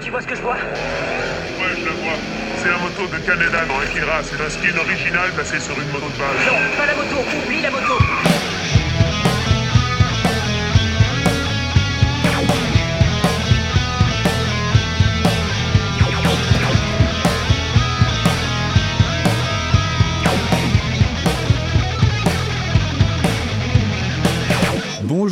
Tu vois ce que je vois? Ouais, je la vois. C'est la moto de Canada dans Akira. C'est un skin original placé sur une moto de base. Non, pas la moto, oublie la moto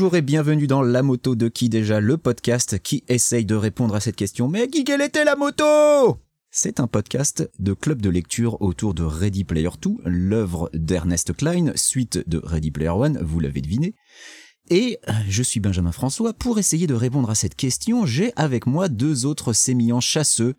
Bonjour et bienvenue dans La Moto de qui déjà, le podcast qui essaye de répondre à cette question. Mais qui quelle était la moto? C'est un podcast de club de lecture autour de Ready Player 2, l'œuvre d'Ernest Klein, suite de Ready Player 1, vous l'avez deviné. Et je suis Benjamin François. Pour essayer de répondre à cette question, j'ai avec moi deux autres sémillants chasseux.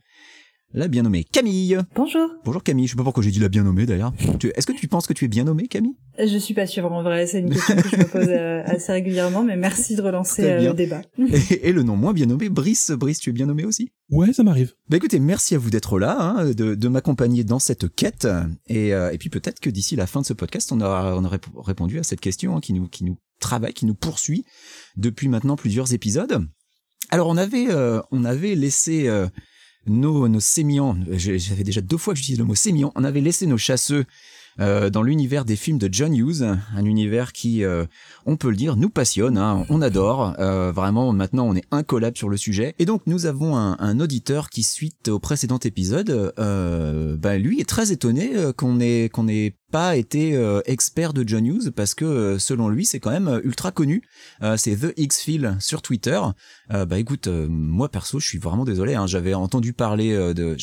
La bien nommée Camille. Bonjour. Bonjour Camille, je sais pas pourquoi j'ai dit la bien nommée d'ailleurs. Est-ce que tu penses que tu es bien nommée Camille? Je suis pas sûre en vrai, c'est une question que je me pose euh, assez régulièrement, mais merci de relancer euh, le débat. et, et le nom moins bien nommé, Brice. Brice, tu es bien nommé aussi? Ouais, ça m'arrive. Bah écoutez, merci à vous d'être là, hein, de, de m'accompagner dans cette quête. Et, euh, et puis peut-être que d'ici la fin de ce podcast, on aura, on aura répondu à cette question hein, qui, nous, qui nous travaille, qui nous poursuit depuis maintenant plusieurs épisodes. Alors on avait, euh, on avait laissé euh, nos, nos sémillants, j'avais déjà deux fois que le mot sémillant, on avait laissé nos chasseux euh, dans l'univers des films de John Hughes, un univers qui, euh, on peut le dire, nous passionne, hein, on adore. Euh, vraiment, maintenant, on est incollable sur le sujet. Et donc, nous avons un, un auditeur qui, suite au précédent épisode, euh, bah, lui est très étonné euh, qu'on ait qu'on ait pas été expert de John Hughes parce que selon lui, c'est quand même ultra connu. C'est The X-Fil sur Twitter. Bah écoute, moi perso, je suis vraiment désolé. Hein, J'avais entendu parler de,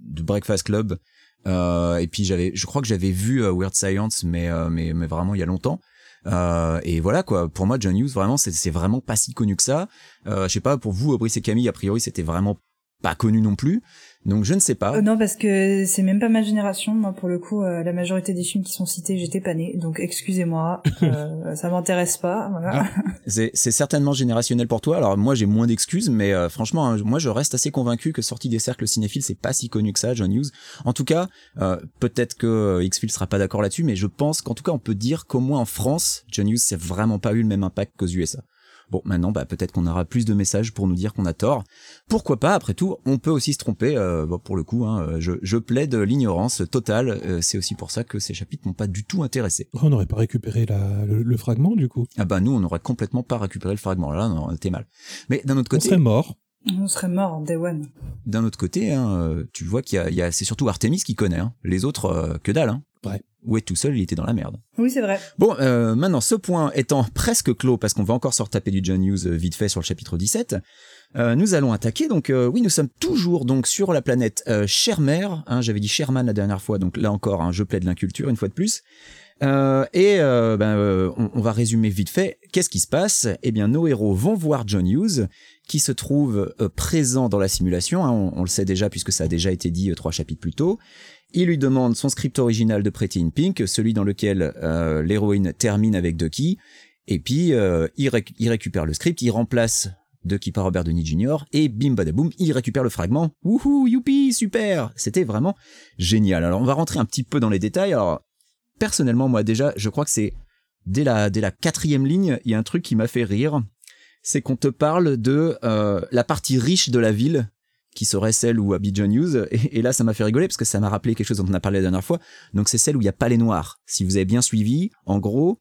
de Breakfast Club. Euh, et puis j'avais, je crois que j'avais vu euh, Weird Science, mais, euh, mais mais vraiment il y a longtemps. Euh, et voilà quoi. Pour moi, John Hughes, vraiment, c'est vraiment pas si connu que ça. Euh, je sais pas pour vous, Brice et Camille, a priori, c'était vraiment pas connu non plus. Donc je ne sais pas. Euh, non, parce que c'est même pas ma génération. Moi, pour le coup, euh, la majorité des films qui sont cités, j'étais pas née. Donc, excusez-moi, euh, ça m'intéresse pas. Voilà. C'est c'est certainement générationnel pour toi. Alors moi j'ai moins d'excuses, mais euh, franchement, hein, moi je reste assez convaincu que sorti des cercles cinéphiles, c'est pas si connu que ça, John Hughes. En tout cas, euh, peut-être que X-Files sera pas d'accord là-dessus, mais je pense qu'en tout cas on peut dire qu'au moins en France, John Hughes c'est vraiment pas eu le même impact qu'aux USA. Bon, maintenant, bah, peut-être qu'on aura plus de messages pour nous dire qu'on a tort. Pourquoi pas Après tout, on peut aussi se tromper. euh, bon, pour le coup, hein, je, je plaide l'ignorance totale. Euh, c'est aussi pour ça que ces chapitres m'ont pas du tout intéressé. Oh, on n'aurait pas récupéré la, le, le fragment, du coup. Ah bah nous, on aurait complètement pas récupéré le fragment. Là, non, on était mal. Mais d'un autre On côté, serait mort. On serait mort en day one. d'un autre côté, hein, euh, tu vois qu'il y a, il y a c'est surtout Artemis qui connaît. Hein. Les autres, euh, que dalle. Hein. Ouais. Où est tout seul, il était dans la merde. Oui, c'est vrai. Bon, euh, maintenant, ce point étant presque clos, parce qu'on va encore se retaper du John Hughes euh, vite fait sur le chapitre 17, euh, nous allons attaquer. Donc, euh, oui, nous sommes toujours donc sur la planète Shermer. Hein, J'avais dit Sherman la dernière fois, donc là encore, hein, je plaide l'inculture une fois de plus. Euh, et euh, ben, euh, on, on va résumer vite fait. Qu'est-ce qui se passe? Eh bien, nos héros vont voir John Hughes, qui se trouve présent dans la simulation. hein, on, on le sait déjà puisque ça a déjà été dit trois chapitres plus tôt. Il lui demande son script original de Pretty in Pink, celui dans lequel euh, l'héroïne termine avec Ducky. Et puis, euh, il, réc- il récupère le script, il remplace Ducky par Robert Downey Jr. Et bim badaboum, il récupère le fragment. Wouhou, youpi, super C'était vraiment génial. Alors, on va rentrer un petit peu dans les détails. Alors, personnellement, moi déjà, je crois que c'est dès la, dès la quatrième ligne, il y a un truc qui m'a fait rire. C'est qu'on te parle de euh, la partie riche de la ville qui serait celle où habite John Hughes. Et, et là, ça m'a fait rigoler parce que ça m'a rappelé quelque chose dont on a parlé la dernière fois. Donc, c'est celle où il n'y a pas les noirs. Si vous avez bien suivi, en gros,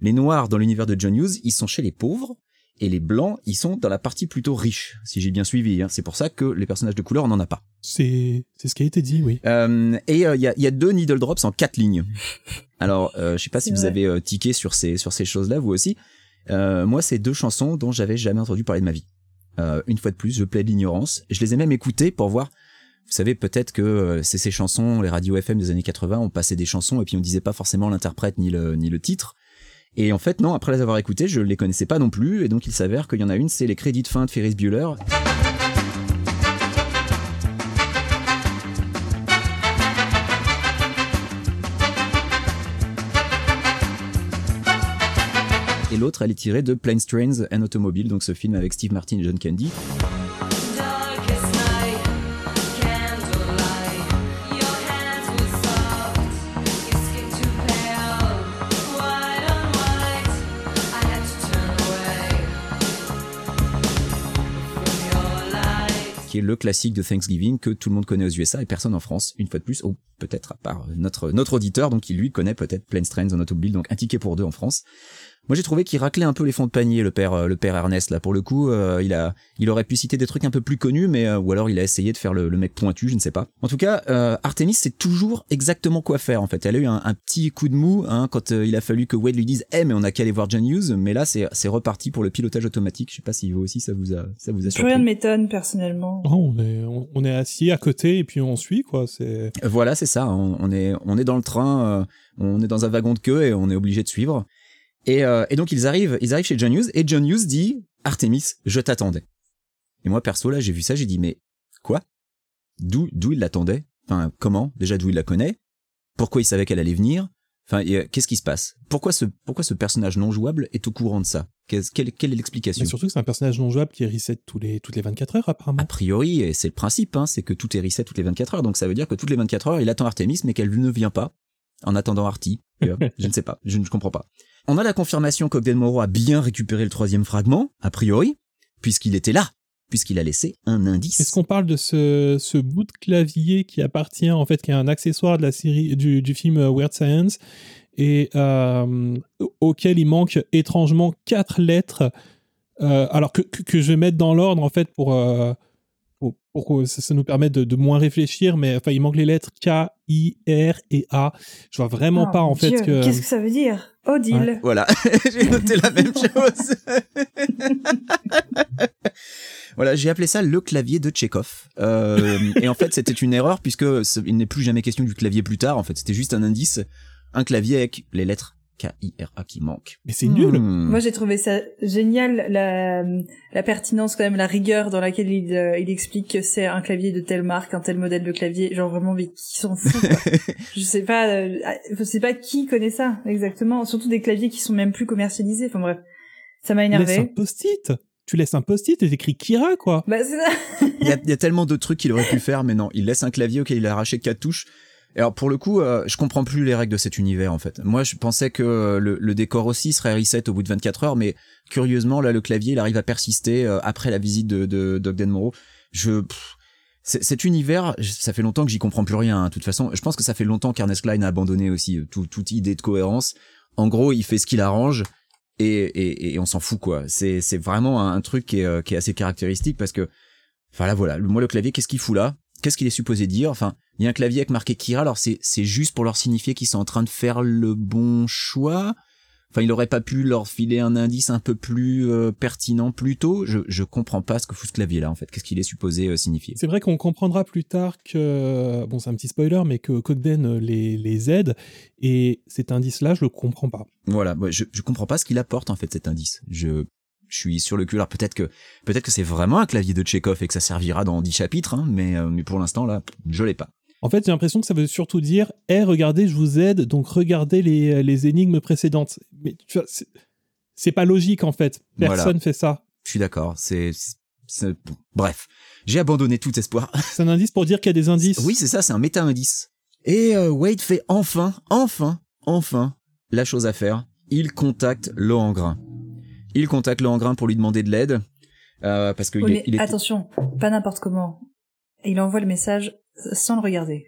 les noirs dans l'univers de John Hughes, ils sont chez les pauvres. Et les blancs, ils sont dans la partie plutôt riche, si j'ai bien suivi. hein. C'est pour ça que les personnages de couleur, on n'en a pas. C'est c'est ce qui a été dit, oui. Euh, et il y, a, y a deux needle drops en quatre lignes. Alors, euh, je sais pas si vous vrai. avez euh, tiqué sur ces sur ces choses-là, vous aussi. Euh, moi, c'est deux chansons dont j'avais jamais entendu parler de ma vie. Euh, une fois de plus, je plaide l'ignorance. Je les ai même écoutées pour voir. Vous savez, peut-être que euh, c'est ces chansons, les radios FM des années 80, on passait des chansons et puis on disait pas forcément l'interprète ni le ni le titre. Et en fait, non, après les avoir écoutées, je les connaissais pas non plus. Et donc, il s'avère qu'il y en a une, c'est les crédits de fin de Ferris Bueller. Et l'autre, elle est tirée de Planes, Trains and Automobile, donc ce film avec Steve Martin et John Candy. Qui est le classique de Thanksgiving que tout le monde connaît aux USA et personne en France, une fois de plus, ou peut-être à part notre auditeur, donc qui lui connaît peut-être Planes Trains en automobile, donc un ticket pour deux en France. Moi, j'ai trouvé qu'il raclait un peu les fonds de panier, le père, euh, le père Ernest. Là, pour le coup, euh, il a, il aurait pu citer des trucs un peu plus connus, mais euh, ou alors il a essayé de faire le, le mec pointu, je ne sais pas. En tout cas, euh, Artemis sait toujours exactement quoi faire. En fait, elle a eu un, un petit coup de mou hein, quand euh, il a fallu que Wade lui dise, eh, mais on a qu'à aller voir John Hughes. Mais là, c'est, c'est reparti pour le pilotage automatique. Je sais pas si vous aussi ça vous a, ça vous a Plus surpris. rien ne m'étonne personnellement. Oh, on, est, on, on est assis à côté et puis on suit, quoi. C'est... Voilà, c'est ça. On, on est, on est dans le train, euh, on est dans un wagon de queue et on est obligé de suivre. Et, euh, et donc ils arrivent, ils arrivent chez John Hughes et John Hughes dit Artemis, je t'attendais. Et moi perso là, j'ai vu ça, j'ai dit mais quoi? D'où, d'où il l'attendait? Enfin comment? Déjà d'où il la connaît? Pourquoi il savait qu'elle allait venir? Enfin euh, qu'est-ce qui se passe? Pourquoi ce, pourquoi ce personnage non jouable est au courant de ça? Qu'est-ce- quelle, quelle est l'explication? Mais surtout que c'est un personnage non jouable qui est reset tous les, toutes les 24 heures, apparemment. A priori, et c'est le principe, hein, c'est que tout est reset toutes les 24 heures. Donc ça veut dire que toutes les 24 heures, il attend Artemis, mais qu'elle ne vient pas en attendant Artie. Je ne sais pas, je ne comprends pas. On a la confirmation qu'Ogden Moreau a bien récupéré le troisième fragment, a priori, puisqu'il était là, puisqu'il a laissé un indice. Est-ce qu'on parle de ce, bout de clavier qui appartient, en fait, qui est un accessoire de la série, du, film euh, Weird Science, et euh, auquel il manque étrangement quatre lettres, euh, alors que, je vais mettre dans l'ordre, en fait, pour, pour, ça, ça nous permette de, de moins réfléchir, mais enfin, il manque les lettres K, I, R et A. Je vois vraiment Oh, pas, en fait, Dieu, que... Qu'est-ce que ça veut dire? Odile. Ouais. Voilà, j'ai noté la même chose. voilà, j'ai appelé ça le clavier de Tchekhov. Euh, et en fait, c'était une erreur puisque il n'est plus jamais question du clavier plus tard. En fait, c'était juste un indice, un clavier avec les lettres K-I-R-A qui manquent. Mais c'est nul Hmm. Moi, j'ai trouvé ça génial, la, la pertinence, quand même, la rigueur dans laquelle il, euh, il explique que c'est un clavier de telle marque, un tel modèle de clavier. Genre vraiment, mais qui s'en fout, quoi. Je sais pas, euh, je sais pas qui connaît ça, exactement. Surtout des claviers qui sont même plus commercialisés. Enfin bref. Ça m'a Laisse un énervé. post-it Tu laisses un post-it et t'écris Kira, quoi Bah, c'est ça. il, y a, il y a tellement d'autres trucs qu'il aurait pu faire, mais non, il laisse un clavier auquel il a arraché quatre touches. Alors pour le coup, euh, je comprends plus les règles de cet univers en fait. Moi, je pensais que le, le décor aussi serait reset au bout de 24 heures, mais curieusement, là, le clavier, il arrive à persister euh, après la visite de, de d'Ogden Moreau. Je cet univers, ça fait longtemps que j'y comprends plus rien. hein. De toute façon, je pense que ça fait longtemps qu'Ernest Klein a abandonné aussi euh, tout, toute idée de cohérence. En gros, il fait ce qu'il arrange et, et, et on s'en fout quoi. C'est c'est vraiment un, un truc qui est, euh, qui est assez caractéristique parce que Enfin là voilà, moi le clavier, qu'est-ce qu'il fout là? Qu'est-ce qu'il est supposé dire? Enfin, il y a un clavier avec marqué Kira, alors c'est c'est juste pour leur signifier qu'ils sont en train de faire le bon choix. Enfin, il aurait pas pu leur filer un indice un peu plus euh, pertinent plus tôt. Je je comprends pas ce que fout ce clavier là en fait. Qu'est-ce qu'il est supposé euh, signifier? C'est vrai qu'on comprendra plus tard que, bon c'est un petit spoiler, mais que Cogden les, les aide, et cet indice-là, je le comprends pas. Voilà, ouais, je je comprends pas ce qu'il apporte en fait cet indice. Je je suis sur le cul. Alors peut-être que peut-être que c'est vraiment un clavier de Tchekhov et que ça servira dans 10 chapitres, hein, mais euh, mais pour l'instant là, je l'ai pas. En fait, j'ai l'impression que ça veut surtout dire, eh, regardez, je vous aide, donc regardez les, les énigmes précédentes. Mais tu vois, c'est- pas logique en fait. Voilà. Personne fait ça. Je suis d'accord. C'est bref, j'ai abandonné tout espoir. C'est un indice pour dire qu'il y a des indices. Oui, c'est ça, c'est un méta-indice. Et euh, Wade fait enfin, enfin, enfin la chose à faire. Il contacte Lohengrin. Il contacte Lohengrin pour lui demander de l'aide. Euh, parce que Oui, il, est- il est- attention, pas n'importe comment. Il envoie le message sans le regarder.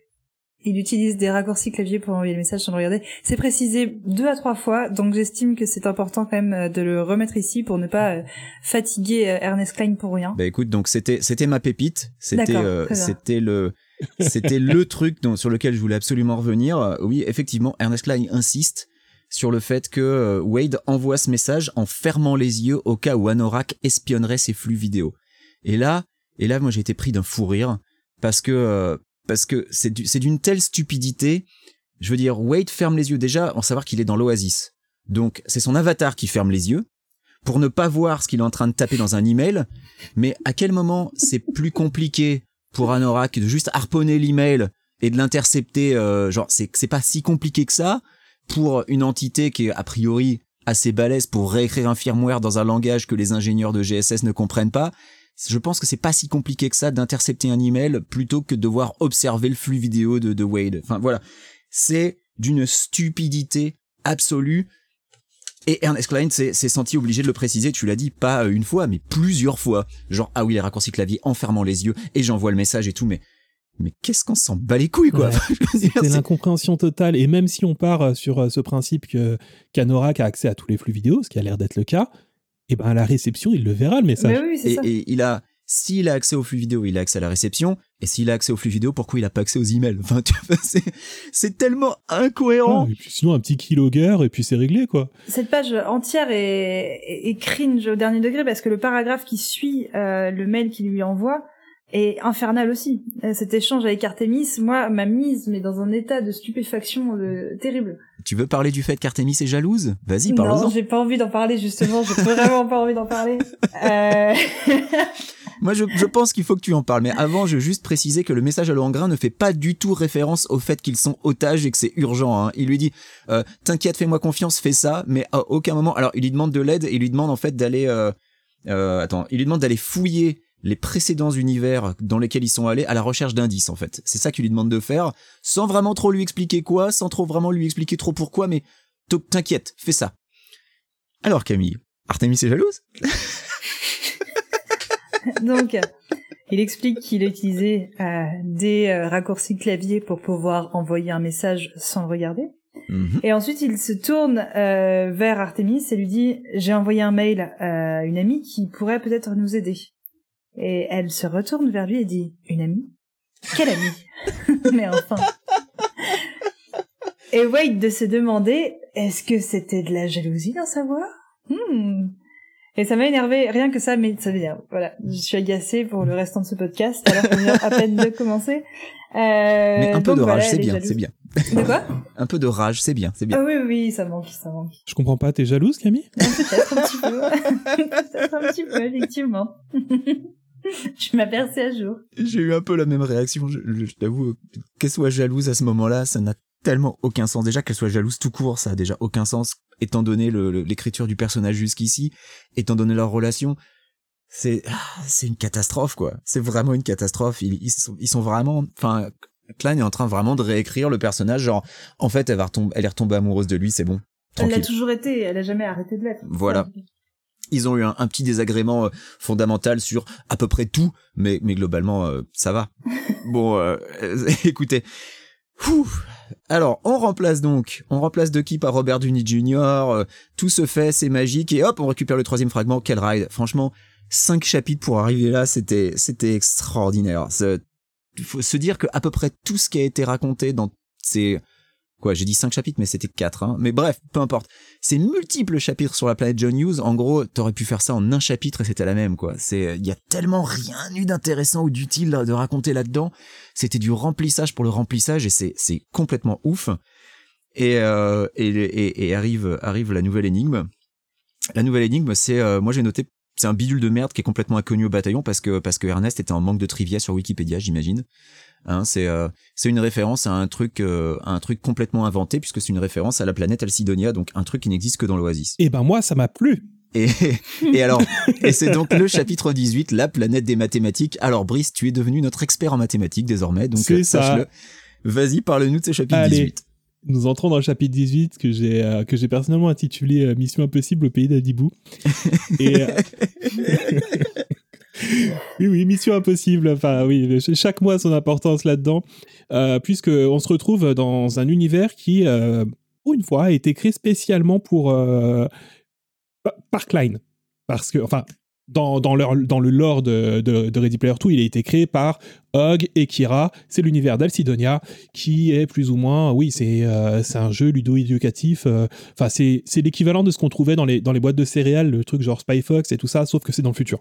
Il utilise des raccourcis clavier pour envoyer le message sans le regarder. C'est précisé deux à trois fois, donc j'estime que c'est important quand même euh, de le remettre ici pour ne pas euh, fatiguer euh, Ernest Klein pour rien. Bah écoute, donc c'était c'était ma pépite. C'était euh, c'était le c'était le truc dont, sur lequel je voulais absolument revenir. Oui, effectivement, Ernest Klein insiste sur le fait que euh, Wade envoie ce message en fermant les yeux au cas où Anorak espionnerait ses flux vidéo. Et là, et là, moi j'ai été pris d'un fou rire parce que euh, parce que c'est du- c'est d'une telle stupidité. Je veux dire, Wade ferme les yeux déjà en savoir qu'il est dans l'oasis. Donc c'est son avatar qui ferme les yeux pour ne pas voir ce qu'il est en train de taper dans un email. Mais à quel moment c'est plus compliqué pour Anorak de juste harponner l'email et de l'intercepter euh, Genre, c'est c'est pas si compliqué que ça pour une entité qui est a priori assez balèze pour réécrire un firmware dans un langage que les ingénieurs de GSS ne comprennent pas. Je pense que c'est pas si compliqué que ça d'intercepter un email plutôt que de devoir observer le flux vidéo de, de Wade. Enfin voilà, c'est d'une stupidité absolue. Et Ernest Klein s'est senti obligé de le préciser, tu l'as dit, pas une fois, mais plusieurs fois. Genre, ah oui, les raccourcis clavier en fermant les yeux, et j'envoie le message et tout, mais, mais qu'est-ce qu'on s'en bat les couilles, quoi? Ouais. C'est l'incompréhension totale. Et même si on part euh, sur euh, ce principe que qu'Anorak a accès à tous les flux vidéo, ce qui a l'air d'être le cas, et ben à la réception, il le verra le message. Mais oui, et, ça. et il a, s'il a accès au flux vidéo, il a accès à la réception, et s'il a accès au flux vidéo, pourquoi il a pas accès aux emails? Enfin, tu vois, c'est, tellement incohérent. Ah, et puis sinon un petit keylogger et puis c'est réglé quoi. Cette page entière est cringe au dernier degré parce que le paragraphe qui suit euh, le mail qu'il lui envoie est infernal aussi. Euh, Cet échange avec Artemis, moi, m'a mise mais dans un état de stupéfaction euh, terrible. Tu veux parler du fait qu'Artemis est jalouse? Vas-y, non, parle-en. j'ai pas envie d'en parler justement. J'ai vraiment pas envie d'en parler. Euh... Moi, je, je pense qu'il faut que tu en parles. Mais avant, je veux juste préciser que le message à Laurent Grain ne fait pas du tout référence au fait qu'ils sont otages et que c'est urgent. hein. Il lui dit, euh, t'inquiète, fais-moi confiance, fais ça. Mais à aucun moment, alors il lui demande de l'aide et il lui demande en fait d'aller, euh, euh, attends, il lui demande d'aller fouiller les précédents univers dans lesquels ils sont allés à la recherche d'indices en fait. C'est ça qu'il lui demande de faire, sans vraiment trop lui expliquer quoi, sans trop vraiment lui expliquer trop pourquoi. Mais t'inquiète, fais ça. Alors Camille, Artemis est jalouse? Donc, il explique qu'il a utilisé euh, des euh, raccourcis clavier pour pouvoir envoyer un message sans le regarder. Mhm. Et ensuite, il se tourne euh, vers Artemis et lui dit J'ai envoyé un mail à une amie qui pourrait peut-être nous aider. Et elle se retourne vers lui et dit Une amie? Quelle amie? Mais enfin. Et Wade de se demander Est-ce que c'était de la jalousie dans sa voix Hmm. Et ça m'a énervé, rien que ça, mais ça m'énerve. Voilà, je suis agacée pour le restant de ce podcast, alors qu'on vient à peine de commencer. Euh, Mais un peu donc de voilà, rage, c'est bien, c'est bien. De quoi? Un peu de rage, c'est bien, c'est bien. Ah oui, oui, ça manque, ça manque. Je comprends pas, t'es jalouse Camille? Peut-être un petit peu. Peut-être un petit peu, effectivement. je m'aperçais à jour. J'ai eu un peu la même réaction, je, je- je t'avoue. Qu'elle soit jalouse à ce moment-là, ça n'a tellement aucun sens. Déjà, qu'elle soit jalouse tout court, ça a déjà aucun sens, étant donné l'écriture du personnage jusqu'ici, étant donné leur relation. C'est ah, c'est une catastrophe, quoi. C'est vraiment une catastrophe. Ils, ils, sont, ils sont vraiment... Enfin, Klein est en train vraiment de réécrire le personnage, genre, en fait, elle, va retomber, elle est retombée amoureuse de lui, c'est bon. Elle l'a toujours été, elle a jamais arrêté de l'être. Voilà. Ils ont eu un, un petit désagrément euh, fondamental sur à peu près tout, mais, mais globalement, euh, ça va. bon, euh, écoutez. Alors, on remplace donc, on remplace Ducky par Robert Downey Jr., euh, tout se fait, c'est magique, et hop, on récupère le troisième fragment, quel ride. Franchement, cinq chapitres pour arriver là, c'était, c'était extraordinaire. Il faut se dire que à peu près tout ce qui a été raconté dans ces, j'ai dit cinq chapitres, mais c'était quatre, hein. Mais bref, peu importe ces multiples chapitres sur la planète John Hughes, en gros, t'aurais pu faire ça en un chapitre et c'était la même. C'est, il y a tellement rien eu d'intéressant ou d'utile de raconter là-dedans. C'était du remplissage pour le remplissage et c'est, c'est complètement ouf. Et, euh, et, et, et arrive, arrive la nouvelle énigme. La nouvelle énigme, c'est, euh, moi j'ai noté, c'est un bidule de merde qui est complètement inconnu au bataillon parce que, parce que Ernest était en manque de trivia sur Wikipédia, j'imagine. Hein, c'est euh, c'est une référence à un truc euh, à un truc complètement inventé puisque c'est une référence à la planète Alcydonia donc un truc qui n'existe que dans l'Oasis. Et ben moi, ça m'a plu. Et et alors et c'est donc le chapitre 18 la planète des mathématiques. Alors Brice, tu es devenu notre expert en mathématiques désormais donc euh, sache-le. Vas-y, parle-nous de ce chapitre Allez. 18. Nous entrons dans le chapitre 18 que j'ai euh, que j'ai personnellement intitulé euh, Mission impossible au pays d'Adibou. Et oui, oui, Mission impossible. Enfin, oui, ch- chaque mois son importance là-dedans, euh, puisque on se retrouve dans un univers qui, euh, pour une fois, a été créé spécialement pour euh, pa- par Klein, parce que, enfin. Dans, dans, dans le lore de, de, Ready Player 2, il a été créé par Hog et Kira. C'est l'univers d'Alcydonia qui est plus ou moins, oui, c'est euh, un jeu ludo-éducatif. euh, Enfin, c'est c'est l'équivalent de ce qu'on trouvait dans les, dans les boîtes de céréales, le truc genre Spy Fox et tout ça, sauf que c'est dans le futur.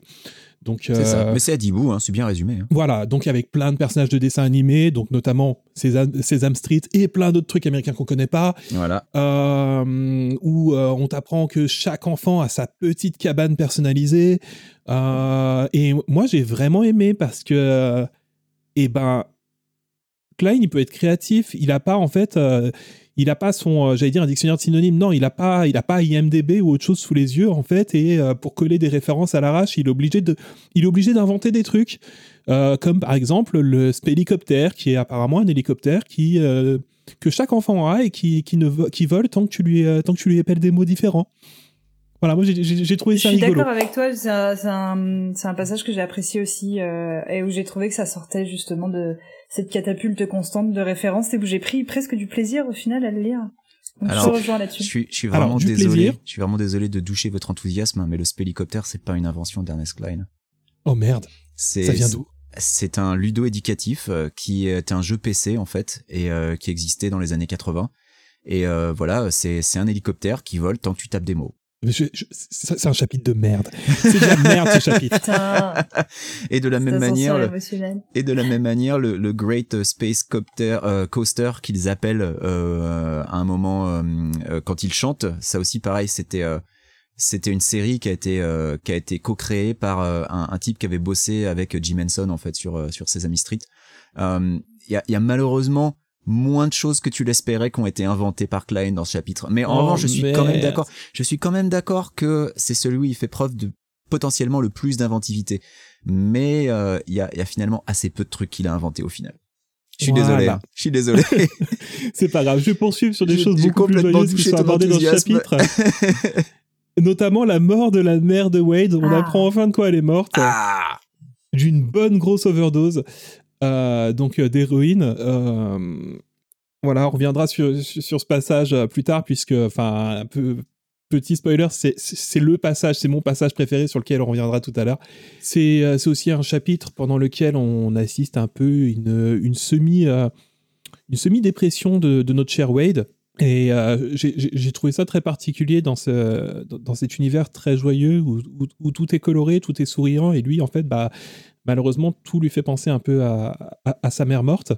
Donc, C'est ça. euh, Mais c'est à Dibou, hein, c'est bien résumé. hein. voilà, donc avec plein de personnages de dessins animés, donc notamment Sesame Street et plein d'autres trucs américains qu'on connaît pas, Voilà. euh, où euh, on t'apprend que chaque enfant a sa petite cabane personnalisée. Et moi, j'ai vraiment aimé parce que, eh ben, Klein, il peut être créatif. Il a pas, en fait, euh, il a pas son, euh, j'allais dire un dictionnaire de synonymes. Non, il a pas, a pas IMDb ou autre chose sous les yeux, en fait. Et euh, pour coller des références à l'arrache, il est obligé d'inventer des trucs. Comme par exemple le spélicoptère, qui est apparemment un hélicoptère qui, que chaque enfant a et qui, qui, ne, qui vole tant que, tu lui, tant que tu lui appelles des mots différents. Voilà, moi j'ai- j'ai j'ai trouvé Je ça suis rigolo. d'accord avec toi, c'est un, passage que j'ai apprécié aussi euh, et où j'ai trouvé que ça sortait justement de cette catapulte constante de références et où j'ai pris presque du plaisir au final à le lire. Donc Alors, je suis, je suis Alors, vraiment désolé. plaisir. Je suis vraiment désolé de doucher votre enthousiasme, mais le spélicoptère, c'est pas une invention d'Ernest Klein. Oh merde, ça vient d'où? C'est un ludo éducatif euh, qui est un jeu PC en fait et euh, qui existait dans les années 80. Et euh, voilà, c'est un hélicoptère qui vole tant que tu tapes des mots. Mais je- je- C'est un chapitre de merde. C'est de la merde ce chapitre. Et de la même manière, le, et de la même manière, le, le Great Space Copter, euh, Coaster qu'ils appellent euh, à un moment euh, euh, quand ils chantent, ça aussi pareil, c'était euh, c'était une série qui a été euh, qui a été co-créée par euh, un, un type qui avait bossé avec Jim Henson en fait sur euh, sur Sesame Street. Euh, Il y, a, il y a malheureusement moins de choses que tu l'espérais qui ont été inventées par Klein dans ce chapitre. Mais en Oh, revanche, je suis quand même d'accord. Je suis quand même d'accord que c'est celui où il fait preuve de potentiellement le plus d'inventivité. Mais euh, il y, a, il y a finalement assez peu de trucs qu'il a inventé au final. Je suis Voilà. désolé. hein. Je suis désolé. C'est pas grave, je vais poursuivre sur des choses beaucoup plus joyeuses qui sont abordées dans ce chapitre. Notamment la mort de la mère de Wade. On Ah. apprend enfin de quoi elle est morte. ah D'une bonne grosse overdose. Euh, donc euh, d'héroïne. Euh, voilà, on reviendra sur, sur, ce passage plus tard, puisque, enfin, un peu. Petit spoiler, c'est le passage, c'est mon passage préféré sur lequel on reviendra tout à l'heure. C'est aussi un chapitre pendant lequel on assiste un peu une, une semi une semi dépression de, de notre cher Wade. Et euh, j'ai- trouvé ça très particulier dans, ce, dans, cet univers très joyeux où, tout est coloré, tout est souriant, et lui, en fait, bah, malheureusement, tout lui fait penser un peu à, sa mère morte.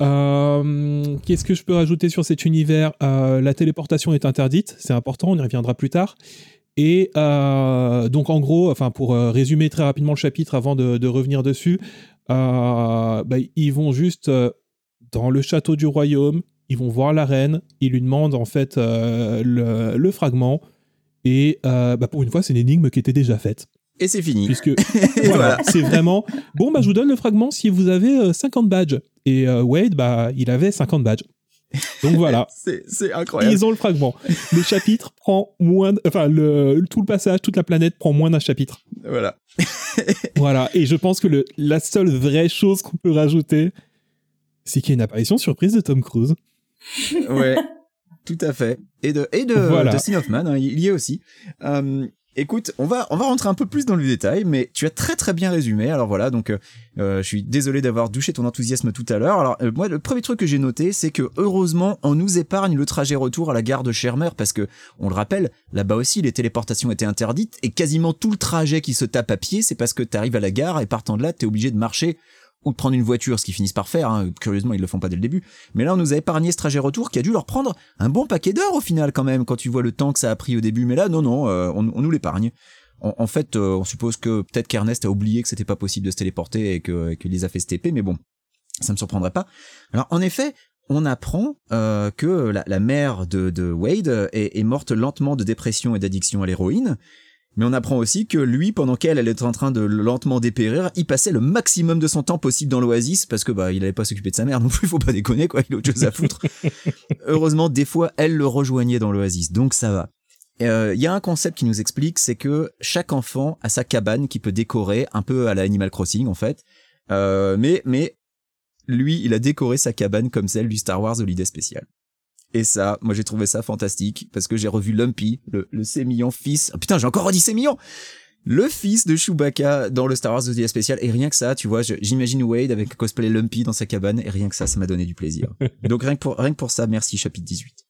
Euh, Qu'est-ce que je peux rajouter sur cet univers? Euh, La téléportation est interdite, c'est important, on y reviendra plus tard. Et donc en gros, enfin pour résumer très rapidement le chapitre avant de, revenir dessus, bah, ils vont juste dans le château du royaume, ils vont voir la reine, ils lui demandent en fait euh, le, le fragment, et euh, bah, pour une fois c'est une énigme qui était déjà faite, Et c'est fini. puisque voilà, c'est vraiment bon bah je vous donne le fragment si vous avez euh, 50 badges, et euh, Wade bah il avait 50 badges, donc voilà. C'est c'est incroyable. Ils ont le fragment. Le chapitre prend moins, de- enfin le tout le passage, toute la planète prend moins d'un chapitre. Voilà. Voilà. Et je pense que le, la seule vraie chose qu'on peut rajouter, c'est qu'il y a une apparition surprise de Tom Cruise. Ouais. Tout à fait. Et de, et de Voilà. Dustin Hoffman, hein, il y est aussi. Euh, écoute, on va, on va rentrer un peu plus dans le détail, mais tu as très très bien résumé. Alors voilà, donc euh, euh, je suis désolé d'avoir douché ton enthousiasme tout à l'heure. Alors euh, moi, le premier truc que j'ai noté, c'est que heureusement, on nous épargne le trajet retour à la gare de Shermer, parce que on le rappelle, là-bas aussi, les téléportations étaient interdites, et quasiment tout le trajet qui se tape à pied, c'est parce que t'arrives à la gare et partant de là, t'es obligé de marcher ou de prendre une voiture, ce qu'ils finissent par faire. hein. Curieusement, ils le font pas dès le début. Mais là, on nous a épargné ce trajet retour qui a dû leur prendre un bon paquet d'heures au final quand même, quand tu vois le temps que ça a pris au début. Mais là, non, non, euh, on, nous l'épargne. En, fait, euh, on suppose que peut-être qu'Ernest a oublié que c'était pas possible de se téléporter et que- les a fait STP, mais bon, ça me surprendrait pas. Alors, en effet, on apprend euh, que la, mère de, de Wade est morte lentement de dépression et d'addiction à l'héroïne. Mais on apprend aussi que lui, pendant qu'elle elle était en train de lentement dépérir, il passait le maximum de son temps possible dans l'oasis parce que bah il allait pas s'occuper de sa mère non plus, faut pas déconner quoi, il a autre chose à foutre. Heureusement, des fois, elle le rejoignait dans l'oasis, donc ça va. Euh, Il y a un concept qui nous explique, c'est que chaque enfant a sa cabane qui peut décorer un peu à la Animal Crossing en fait. Euh, mais mais lui, il a décoré sa cabane comme celle du Star Wars Holiday Special. Et ça, moi j'ai trouvé ça fantastique parce que j'ai revu Lumpy, le, le sémillant fils. Ah, putain, j'ai encore redit sémillant. Le fils de Chewbacca dans le Star Wars Holiday Special et rien que ça, tu vois, j'imagine Wade avec cosplay Lumpy dans sa cabane et rien que ça, ça m'a donné du plaisir. Donc rien que pour rien que pour ça, merci chapitre 18.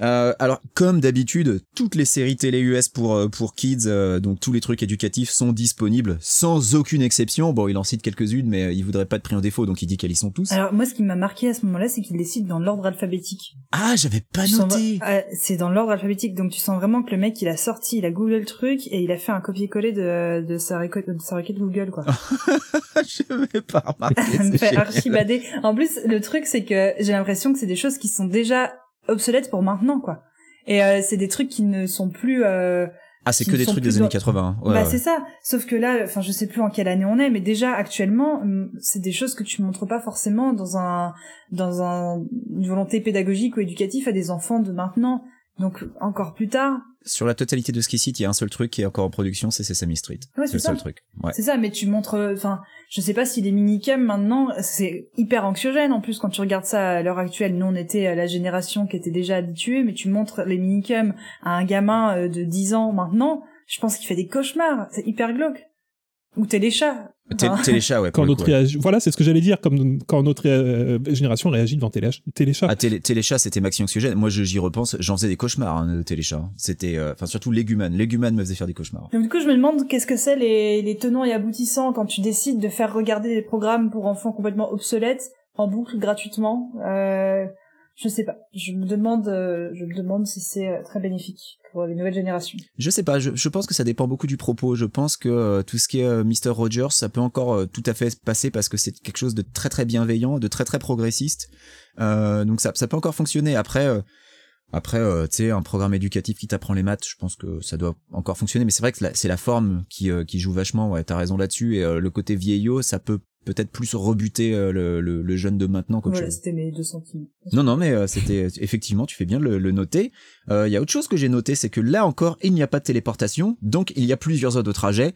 Euh, alors, comme d'habitude, toutes les séries télé US pour euh, pour kids, euh, donc tous les trucs éducatifs sont disponibles sans aucune exception. Bon, il en cite quelques-unes, mais il voudrait pas de prix en défaut, donc il dit qu'elles y sont tous. Alors moi, ce qui m'a marqué à ce moment-là, c'est qu'il décide dans l'ordre alphabétique. ah, j'avais pas Tu noté. Ah, c'est dans l'ordre alphabétique, donc tu sens vraiment que le mec, il a sorti, il a googlé le truc et il a fait un copier-coller de, de sa requête, de sa requête Google, quoi. j'avais pas remarqué. Ça me fait génial. archibader. En plus, le truc, c'est que j'ai l'impression que c'est des choses qui sont déjà obsolètes pour maintenant, quoi. Et euh, c'est des trucs qui ne sont plus euh, Ah, c'est que des trucs des années 80. Ouais, bah ouais. c'est ça. Sauf que là, enfin je sais plus en quelle année on est, mais déjà actuellement, hum, c'est des choses que tu montres pas forcément dans un dans un, une volonté pédagogique ou éducative à des enfants de maintenant. Donc encore plus tard, Sur la totalité de ce qui cite, il y a un seul truc qui est encore en production, c'est Sesame Street. Ouais, c'est le ça. seul truc. Ouais. c'est ça. Mais tu montres, enfin je sais pas si les minicums maintenant, c'est hyper anxiogène en plus quand tu regardes ça à l'heure actuelle. Nous on était à la génération qui était déjà habituée, mais tu montres les minicums à un gamin euh, de 10 ans maintenant, je pense qu'il fait des cauchemars. C'est hyper glauque. Ou téléchat. Enfin, Téléchat, ouais. Quand notre coup, ouais. réagi- Voilà, c'est ce que j'allais dire, comme quand notre euh, génération réagit devant Télé- Téléchat. Ah, télé, téléchat, c'était maxi anxiogène. Moi, je- j'y repense, j'en faisais des cauchemars, hein, de téléchat. C'était, euh, enfin, surtout Léguman. Léguman me faisait faire des cauchemars. Donc du coup, je me demande qu'est-ce que c'est les, les tenants et aboutissants quand tu décides de faire regarder des programmes pour enfants complètement obsolètes en boucle gratuitement. Euh, je sais pas. Je me demande, euh, je me demande si c'est euh, très bénéfique pour les nouvelles générations. Je sais pas, je, je pense que ça dépend beaucoup du propos. Je pense que euh, tout ce qui est Mr. Rogers, ça peut encore tout à fait se passer parce que c'est quelque chose de très très bienveillant, de très très progressiste. Donc ça, ça peut encore fonctionner. Après, après, euh, tu sais, un programme éducatif qui t'apprend les maths, je pense que ça doit encore fonctionner. Mais c'est vrai que c'est la forme qui, euh, qui joue vachement. Ouais, t'as raison là-dessus. Et le côté vieillot, ça peut peut-être plus rebuter euh, le, le, le jeune de maintenant qu'autre Voilà, chose. c'était mes deux centimes. Non, non, mais euh, c'était effectivement, tu fais bien de le, le noter. Il y a autre chose que j'ai noté, c'est que là encore, il n'y a pas de téléportation, donc il y a plusieurs heures de trajet.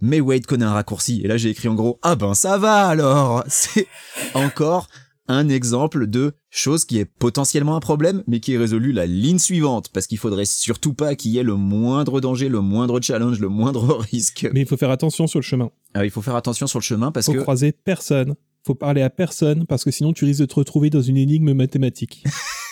Mais Wade connaît un raccourci. Et là, j'ai écrit en gros, ah ben ça va alors. C'est encore un exemple de chose qui est potentiellement un problème, mais qui est résolu la ligne suivante, parce qu'il faudrait surtout pas qu'il y ait le moindre danger, le moindre challenge, le moindre risque. Mais il faut faire attention sur le chemin. Euh, il faut faire attention sur le chemin parce faut que croiser personne. Faut parler à personne parce que sinon tu risques de te retrouver dans une énigme mathématique.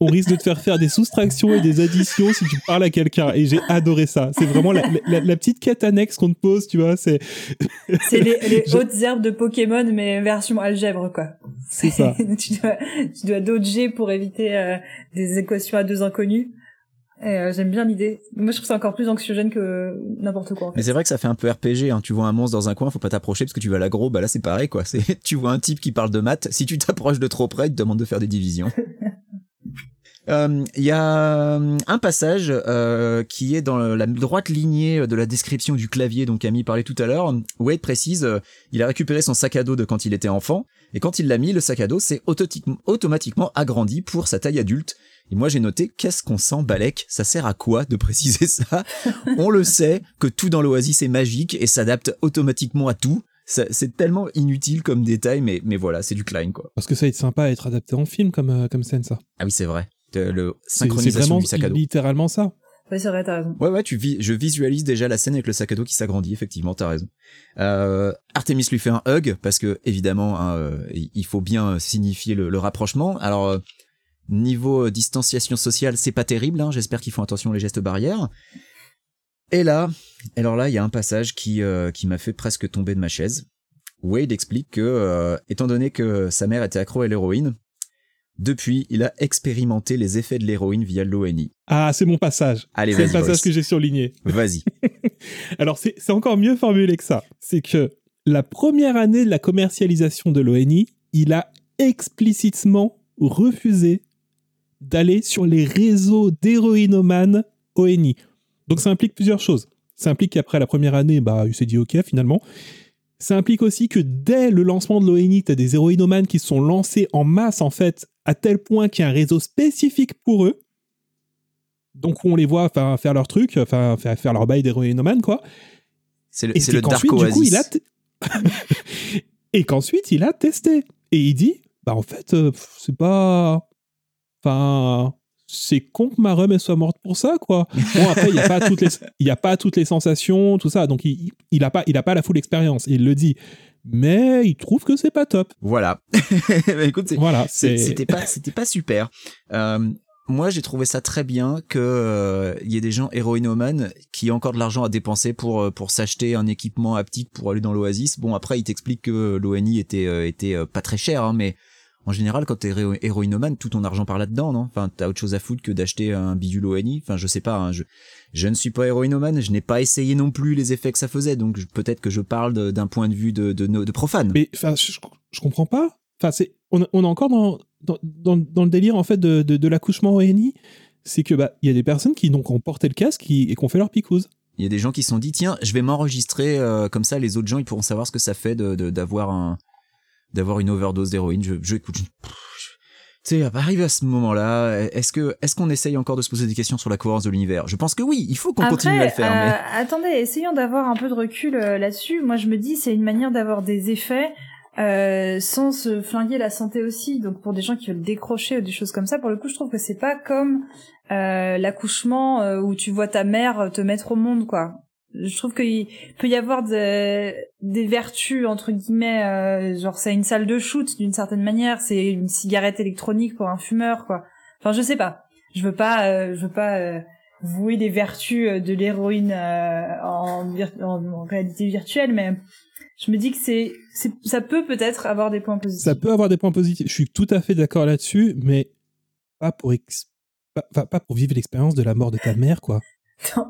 On risque de te faire faire des soustractions et des additions si tu parles à quelqu'un. Et j'ai adoré ça. C'est vraiment la, la- la petite quête annexe qu'on te pose, tu vois. C'est C'est les, les Je- hautes herbes de Pokémon, mais version algèbre, quoi. C'est ça. tu dois, tu dois dodger pour éviter euh, des équations à deux inconnus. Euh, j'aime bien l'idée. Moi, je trouve ça encore plus anxiogène que n'importe quoi. En fait. Mais c'est vrai que ça fait un peu RPG, hein. tu vois un monstre dans un coin, faut pas t'approcher parce que tu vas l'aggro, bah là c'est pareil quoi, c'est tu vois un type qui parle de maths, si tu t'approches de trop près, il te demande de faire des divisions. Euh, Il y a euh, un passage euh, qui est dans la droite lignée de la description du clavier dont Camille parlait tout à l'heure. Wade précise, euh, il a récupéré son sac à dos de quand il était enfant, et quand il l'a mis, le sac à dos s'est automatiquement agrandi pour sa taille adulte. Et moi j'ai noté, qu'est-ce qu'on sent Balek? Ça sert à quoi de préciser ça? On le sait que tout dans l'Oasis est magique et s'adapte automatiquement à tout. C'est tellement inutile comme détail, mais, mais voilà, c'est du Klein quoi. parce que ça va être sympa à être adapté en film comme, euh, comme scène, ça. Ah oui, c'est vrai. De- le vraiment du sac à dos. littéralement ça. Ouais, c'est vrai, t'as raison. Ouais, ouais, tu vis, je visualise déjà la scène avec le sac à dos qui s'agrandit, effectivement, t'as raison. Euh, Artemis lui fait un hug, parce que, évidemment, hein, euh, il faut bien signifier le, le rapprochement. Alors, euh, niveau euh, distanciation sociale, c'est pas terrible, hein, j'espère qu'ils font attention aux gestes barrières. Et là, alors là, il y a un passage qui, euh, qui m'a fait presque tomber de ma chaise. Wade explique que, euh, étant donné que sa mère était accro à l'héroïne, depuis, il a expérimenté les effets de l'héroïne via l'ONI. Ah, c'est mon passage. Allez, C'est le passage que j'ai surligné. Vas-y. Alors, c'est c'est encore mieux formulé que ça. C'est que la première année de la commercialisation de l'ONI, il a explicitement refusé d'aller sur les réseaux d'héroïnomanes ONI. Donc, ça implique plusieurs choses. Ça implique qu'après la première année, bah, il s'est dit OK finalement. Ça implique aussi que dès le lancement de l'ONI, tu as des héroïnomanes qui se sont lancés en masse, en fait, à tel point qu'il y a un réseau spécifique pour eux. Donc, on les voit faire, leur truc, enfin, faire, leur bail d'héroïnomane, quoi. C'est le, Et c'est le Dark qu'ensuite, du coup, Oasis. il a t- et qu'ensuite, il a testé. Et il dit, bah en fait, euh, c'est pas... Enfin, c'est con que ma rhum elle soit morte pour ça, quoi. Bon, après, il n'y a, pas toutes les... il a pas toutes les sensations, tout ça. Donc, il, il, a, pas, il a pas la full expérience. Il le dit. Mais il trouve que c'est pas top. Voilà. Bah, Écoute, Voilà. c'était pas, c'était pas super. Euh, moi, j'ai trouvé ça très bien que euh, il y ait des gens héroïnomanes qui ont encore de l'argent à dépenser pour euh, pour s'acheter un équipement haptique pour aller dans l'Oasis. Bon, après, il t'explique que l'ONI était euh, était euh, pas très cher, hein, mais en général, quand t'es héro- héroïnomane, tout ton argent part là-dedans, non? Enfin, t'as autre chose à foutre que d'acheter un bidule ONI. Enfin, je sais pas. hein, je je ne suis pas héroïnomane, je n'ai pas essayé non plus les effets que ça faisait, donc peut-être que je parle d'un point de vue de de, profane. Mais enfin, je, je comprends pas. Enfin, c'est on, on est encore dans, dans, dans, dans le délire en fait de, de, de l'accouchement ONI. c'est que bah il y a des personnes qui donc ont porté le casque qui- et qui ont fait leur picouse. Il y a des gens qui se sont dit tiens, je vais m'enregistrer euh, comme ça, les autres gens ils pourront savoir ce que ça fait de de- d'avoir un d'avoir une overdose d'héroïne. Je, je écoute. je- Tu sais, arrivé à ce moment-là, est-ce que est-ce qu'on essaye encore de se poser des questions sur la cohérence de l'univers? Je pense que oui, il faut qu'on continue à le faire. euh, mais... attendez, essayons d'avoir un peu de recul euh, là-dessus. Moi, je me dis, c'est une manière d'avoir des effets euh, sans se flinguer la santé aussi. Donc, pour des gens qui veulent décrocher ou des choses comme ça, pour le coup, je trouve que c'est pas comme l'accouchement où tu vois ta mère te mettre au monde, quoi. Je trouve qu'il peut y avoir de- des vertus entre guillemets, euh, genre c'est une salle de shoot d'une certaine manière, c'est une cigarette électronique pour un fumeur, quoi. Enfin, je sais pas. Je veux pas, euh, je veux pas. euh, vouer les vertus de l'héroïne en, vir- en, en réalité virtuelle, mais je me dis que c'est, ça peut peut-être avoir des points positifs. Ça peut avoir des points positifs. Je suis tout à fait d'accord là-dessus, mais pas pour ex- pas- pas pour vivre l'expérience de la mort de ta mère, quoi. Non.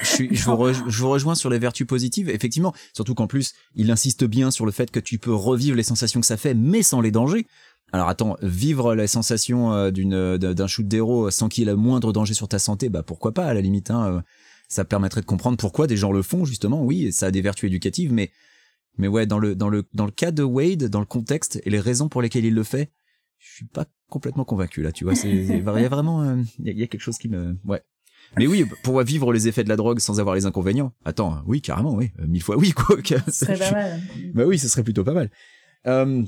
Je, suis- je vous re- je vous rejoins sur les vertus positives, effectivement. Surtout qu'en plus, il insiste bien sur le fait que tu peux revivre les sensations que ça fait, mais sans les dangers. Alors attends, vivre les sensations euh, d'une d'un shoot d'héros sans qu'il y ait le moindre danger sur ta santé, bah pourquoi pas à la limite. Hein, euh, ça permettrait de comprendre pourquoi des gens le font justement. Oui, ça a des vertus éducatives, mais mais ouais, dans le dans le dans le cas de Wade, dans le contexte et les raisons pour lesquelles il le fait, je suis pas complètement convaincu là. Tu vois, il y a vraiment euh, il y, y a quelque chose qui me ouais. Mais oui, pour vivre les effets de la drogue sans avoir les inconvénients. Attends, oui, carrément, oui, euh, mille fois oui, quoi. Ce serait pas mal. Bah oui, ce serait plutôt pas mal. Euh,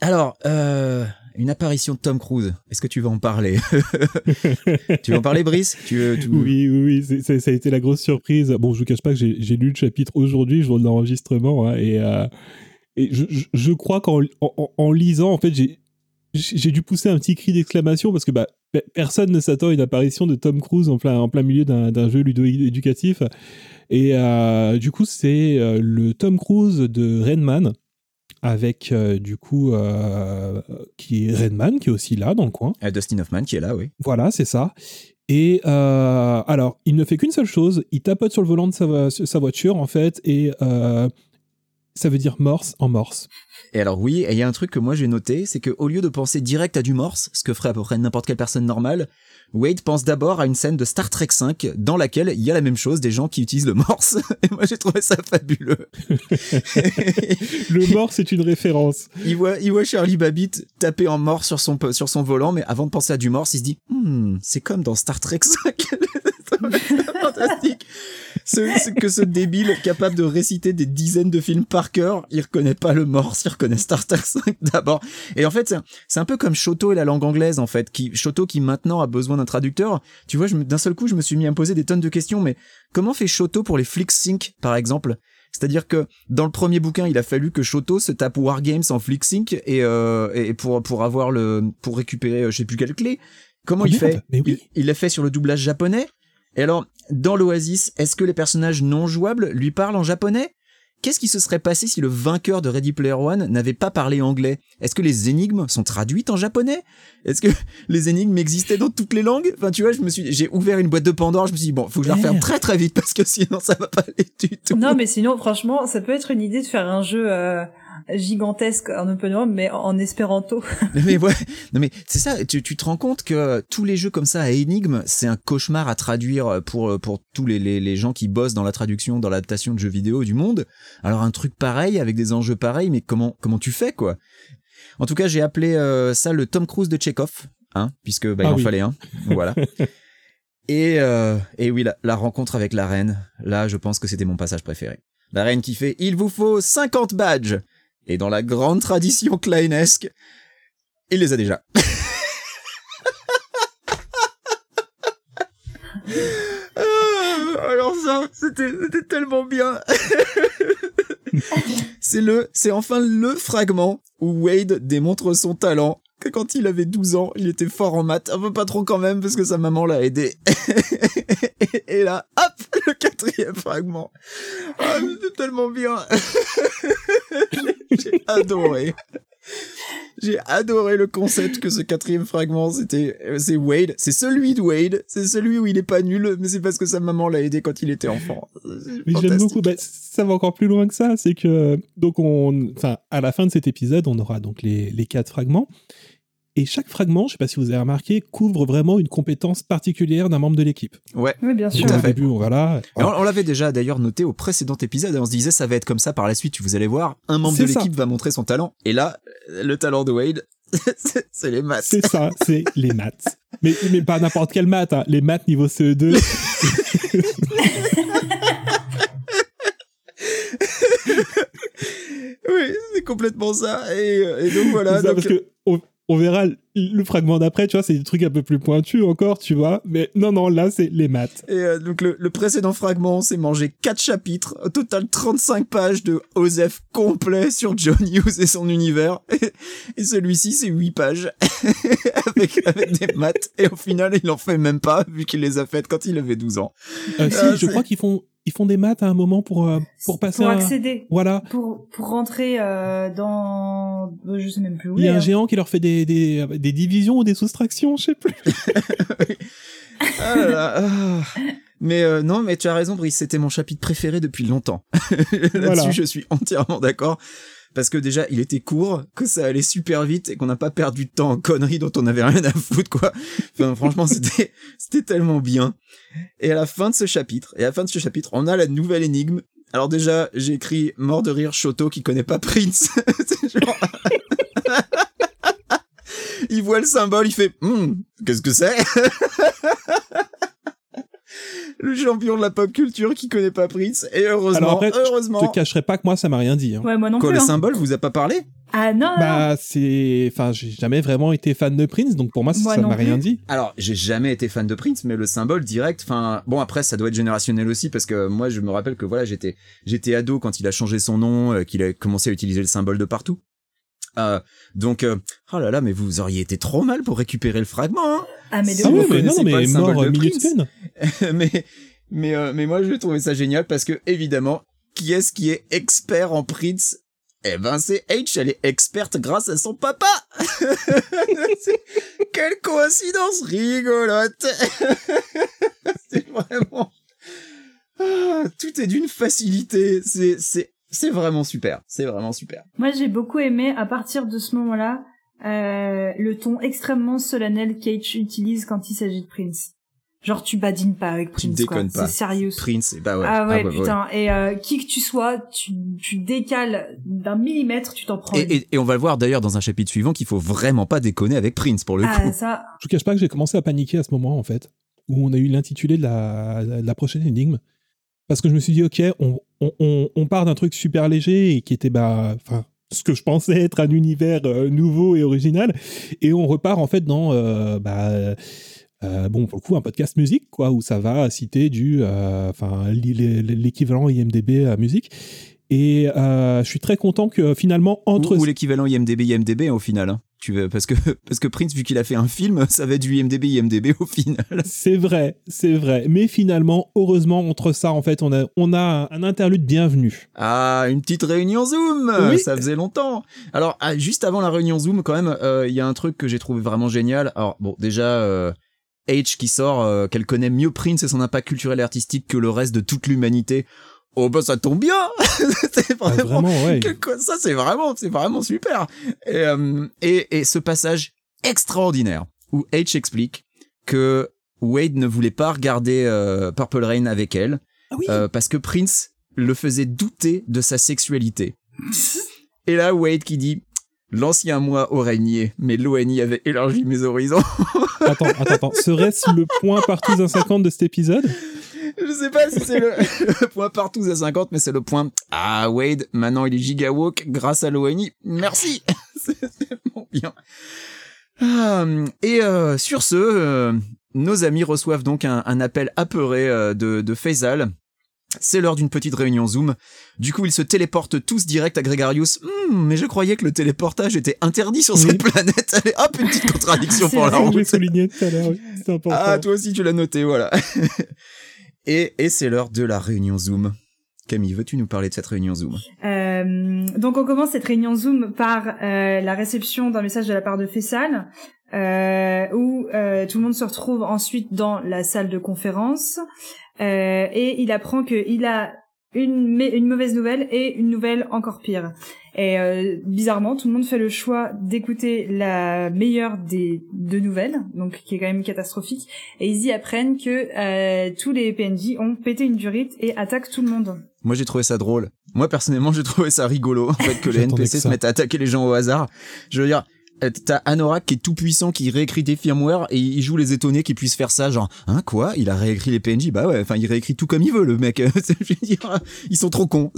alors, euh, une apparition de Tom Cruise. Est-ce que tu vas en parler Tu vas en parler, Brice? Tu, veux- tu- Oui, oui, oui, ça a été la grosse surprise. Bon, je vous cache pas que j'ai j'ai lu le chapitre aujourd'hui, jour de l'enregistrement, hein, et, euh, et je, je- je crois qu'en en, en- en lisant, en fait, j'ai j'ai dû pousser un petit cri d'exclamation parce que bah, pe- personne ne s'attend à une apparition de Tom Cruise en plein, en plein milieu d'un jeu ludo-éducatif. Et euh, du coup, c'est euh, le Tom Cruise de Redman, avec euh, du coup, qui est Redman, qui est aussi là dans le coin. Dustin Hoffman qui est là, oui. Voilà, c'est ça. Et alors, il ne fait qu'une seule chose, il tapote sur le volant de sa, sa voiture, en fait, et ça veut dire morse en morse. Et alors oui, et il y a un truc que moi j'ai noté, c'est que au lieu de penser direct à du morse, ce que ferait à peu près n'importe quelle personne normale, Wade pense d'abord à une scène de Star Trek 5 dans laquelle il y a la même chose, des gens qui utilisent le morse. Et moi j'ai trouvé ça fabuleux. Le morse est une référence. il voit, il voit Charlie Babbitt taper en morse sur son, sur son volant, mais avant de penser à du morse, il se dit, Hmm, c'est comme dans Star Trek 5. c'est fantastique. Ce, ce- que ce débile capable de réciter des dizaines de films par cœur, il reconnaît pas le morse, il reconnaît Star Trek 5 d'abord. Et en fait, c'est un- peu comme Shoto et la langue anglaise, en fait, qui, Shoto qui maintenant a besoin d'un traducteur. Tu vois, d'un seul coup, je me suis mis à me poser des tonnes de questions, mais comment fait Shoto pour les flick sync, par exemple? C'est-à-dire que dans le premier bouquin, il a fallu que Shoto se tape Wargames en flick sync et, euh, et pour pour avoir le pour récupérer euh, je sais plus quelle clé. Comment Oh il merde, fait? oui. Il l'a fait sur le doublage japonais? Et alors dans l'Oasis, est-ce que les personnages non jouables lui parlent en japonais? Qu'est-ce qui se serait passé si le vainqueur de Ready Player One n'avait pas parlé anglais? Est-ce que les énigmes sont traduites en japonais? Est-ce que les énigmes existaient dans toutes les langues? Enfin, tu vois, je me suis, j'ai ouvert une boîte de Pandore. Je me suis dit bon, faut que je la referme très très vite parce que sinon ça va pas aller du tout. Non, mais sinon, franchement, ça peut être une idée de faire un jeu euh, gigantesque en open world, mais en espéranto. mais ouais, non mais c'est ça. Tu, tu te rends compte que tous les jeux comme ça à énigmes, c'est un cauchemar à traduire pour pour tous les, les les gens qui bossent dans la traduction, dans l'adaptation de jeux vidéo du monde. Alors un truc pareil avec des enjeux pareils, mais comment comment tu fais quoi? En tout cas, j'ai appelé euh, ça le Tom Cruise de Chekhov, hein, puisque bah, il Ah en oui. fallait un. Voilà. Et, euh, et oui, la, la rencontre avec la reine, là, je pense que c'était mon passage préféré. La reine qui fait « Il vous faut 50 badges !» Et dans la grande tradition Kleinesque, il les a déjà. Alors ça, c'était c'était tellement bien. c'est le, c'est enfin le fragment où Wade démontre son talent. Que quand il avait 12 ans, il était fort en maths, un peu pas trop quand même parce que sa maman l'a aidé. Et là, hop, le quatrième fragment. Ah, mais c'est tellement bien. J'ai adoré. J'ai adoré le concept que ce quatrième fragment, c'était, euh, c'est Wade, c'est celui de Wade, c'est celui où il est pas nul, mais c'est parce que sa maman l'a aidé quand il était enfant. Mais j'aime beaucoup. Bah, ça va encore plus loin que ça. C'est que donc on, enfin, à la fin de cet épisode, on aura donc les, les quatre fragments. Et chaque fragment, je sais pas si vous avez remarqué, couvre vraiment une compétence particulière d'un membre de l'équipe. Ouais. Oui, bien sûr. Tout à Au fait. début, voilà. Et on, on l'avait déjà d'ailleurs noté au précédent épisode, et on se disait ça va être comme ça par la suite, vous allez voir, un membre de l'équipe va montrer son talent, et là, le talent de Wade, c'est les maths. C'est ça, c'est les maths. Mais, mais pas n'importe quelle maths, hein. les maths niveau CE2. Oui, c'est complètement ça, et, et donc voilà. C'est ça, donc- parce que on, verra le- fragment d'après, tu vois, c'est des trucs un peu plus pointus encore, tu vois. Mais non, non, là, c'est les maths. Et euh, donc le, le précédent fragment, c'est manger quatre chapitres, au total 35 pages de Osef complet sur John Hughes et son univers. Et, et celui-ci, c'est 8 pages avec, avec des maths. Et au final, il en fait même pas, vu qu'il les a faites quand il avait 12 ans. Euh, si, Ah, je crois qu'ils font, ils font des maths à un moment pour, euh, pour passer Pour un... accéder. Voilà. Pour, pour rentrer euh, dans... euh, Je sais même plus où. Il y a un géant qui leur fait des, des, des divisions ou des soustractions, je sais plus. Ah là là, ah. Mais euh, non, mais tu as raison, Brice, c'était mon chapitre préféré depuis longtemps. Là-dessus, Voilà. je suis entièrement d'accord. Parce que déjà, il était court, que ça allait super vite et qu'on n'a pas perdu de temps en conneries dont on avait rien à foutre, quoi. Enfin, franchement, c'était, c'était tellement bien. Et à la fin de ce chapitre, et à la fin de ce chapitre, on a la nouvelle énigme. Alors déjà, j'ai écrit mort de rire Choto qui connaît pas Prince. Genre- il voit le symbole, il fait, Hmm, qu'est-ce que c'est? Le champion de la pop culture qui connaît pas Prince. Et heureusement, Alors après, Je heureusement, te cacherai pas que moi, ça m'a rien dit. hein. Ouais, moi non quoi, plus. le hein. symbole vous a pas parlé? Ah non. Bah, c'est. Enfin, j'ai jamais vraiment été fan de Prince, donc pour moi, ça Moi ça m'a rien dit. Alors, j'ai jamais été fan de Prince, mais le symbole direct, enfin, bon après, ça doit être générationnel aussi parce que moi, je me rappelle que voilà, j'étais, j'étais ado quand il a changé son nom, euh, qu'il a commencé à utiliser le symbole de partout. Euh, donc, euh, oh là là, mais vous auriez été trop mal pour récupérer le fragment, hein Ah, mais de Ah mais non, mais mort de euh, mais, mais, euh, mais moi, je trouvais ça génial parce que évidemment, qui est-ce qui est expert en Prince? Eh ben, c'est H. Elle est experte grâce à son papa. Quelle coïncidence rigolote. c'est vraiment. Ah, tout est d'une facilité. C'est, c'est, c'est vraiment super. C'est vraiment super. Moi, j'ai beaucoup aimé, à partir de ce moment-là, euh, le ton extrêmement solennel qu'H utilise quand il s'agit de Prince. Genre, tu badines pas avec Tu Prince, déconnes quoi. pas. C'est sérieux. Prince, bah ouais. Ah ouais, bah putain. Et euh, qui que tu sois, tu, tu décales d'un millimètre, tu t'en prends. Et, et, et on va le voir d'ailleurs dans un chapitre suivant qu'il faut vraiment pas déconner avec Prince pour le ah, coup. ça, Je vous cache pas que j'ai commencé à paniquer à ce moment, en fait, où on a eu l'intitulé de la, de la prochaine énigme. Parce que je me suis dit, ok, on, on, part d'un truc super léger et qui était, bah, enfin, ce que je pensais être un univers euh, nouveau et original, et on repart en fait dans, euh, bah, euh, bon, pour le coup, un podcast musique, quoi, où ça va citer du, enfin, l'équivalent IMDB à musique. Et euh, je suis très content que finalement, entre Ou, ou l'équivalent IMDB IMDB au final. hein. Tu veux, parce que parce que Prince vu qu'il a fait un film, ça va être du IMDB IMDB au final. C'est vrai, c'est vrai. Mais finalement, heureusement, entre ça, en fait, on a, on a un interlude bienvenu. Ah, une petite réunion Zoom, Oui. ça faisait longtemps. Alors ah, juste avant la réunion Zoom quand même, euh, il y a un truc que j'ai trouvé vraiment génial. Alors bon, déjà euh, H qui sort euh, qu'elle connaît mieux Prince et son impact culturel et artistique que le reste de toute l'humanité. Oh bah ça tombe bien. c'est Ah, vraiment ouais. que- ça c'est vraiment c'est vraiment super et, euh, et, et ce passage extraordinaire où H explique que Wade ne voulait pas regarder euh, Purple Rain avec elle Ah oui. euh, parce que Prince le faisait douter de sa sexualité et là Wade qui dit l'ancien moi aurait nié mais l'ONI avait élargi mes horizons Attends, attends, attends. Serait-ce le point partout d'un 50 de cet épisode? Je sais pas si c'est le, le point partout à 50 mais c'est le point ah Wade maintenant il est giga woke grâce à l'ONI merci c'est tellement bien Ah, et euh, sur ce euh, nos amis reçoivent donc un, un appel apeuré euh, de, de Faisal c'est l'heure d'une petite réunion Zoom. Du coup, ils se téléportent tous direct à Gregarius. Hmm, mais je croyais que le téléportage était interdit sur Oui. cette planète. Allez, hop, une petite contradiction pour la. Je route. souligné tout à l'heure, oui. C'est important. Ah, toi aussi, tu l'as noté, voilà. Et c'est l'heure de la réunion Zoom. Camille, veux-tu nous parler de cette réunion Zoom? Euh, donc on commence cette réunion Zoom par euh, la réception d'un message de la part de Fessal, euh, où tout le monde se retrouve ensuite dans la salle de conférence, et il apprend que il a une mauvaise nouvelle et une nouvelle encore pire. Et euh, bizarrement, tout le monde fait le choix d'écouter la meilleure des deux nouvelles, donc qui est quand même catastrophique, et ils y apprennent que euh, tous les PNJ ont pété une durite et attaquent tout le monde. Moi, j'ai trouvé ça drôle. Moi, personnellement, j'ai trouvé ça rigolo, en fait, que les NPC que se mettent à attaquer les gens au hasard. Je veux dire, t'as Anorak qui est tout puissant, qui réécrit des firmware, et il joue les étonnés qui puissent faire ça, genre, hein, quoi? Il a réécrit les PNJ? Bah ouais, enfin, il réécrit tout comme il veut, le mec. je veux dire, ils sont trop cons.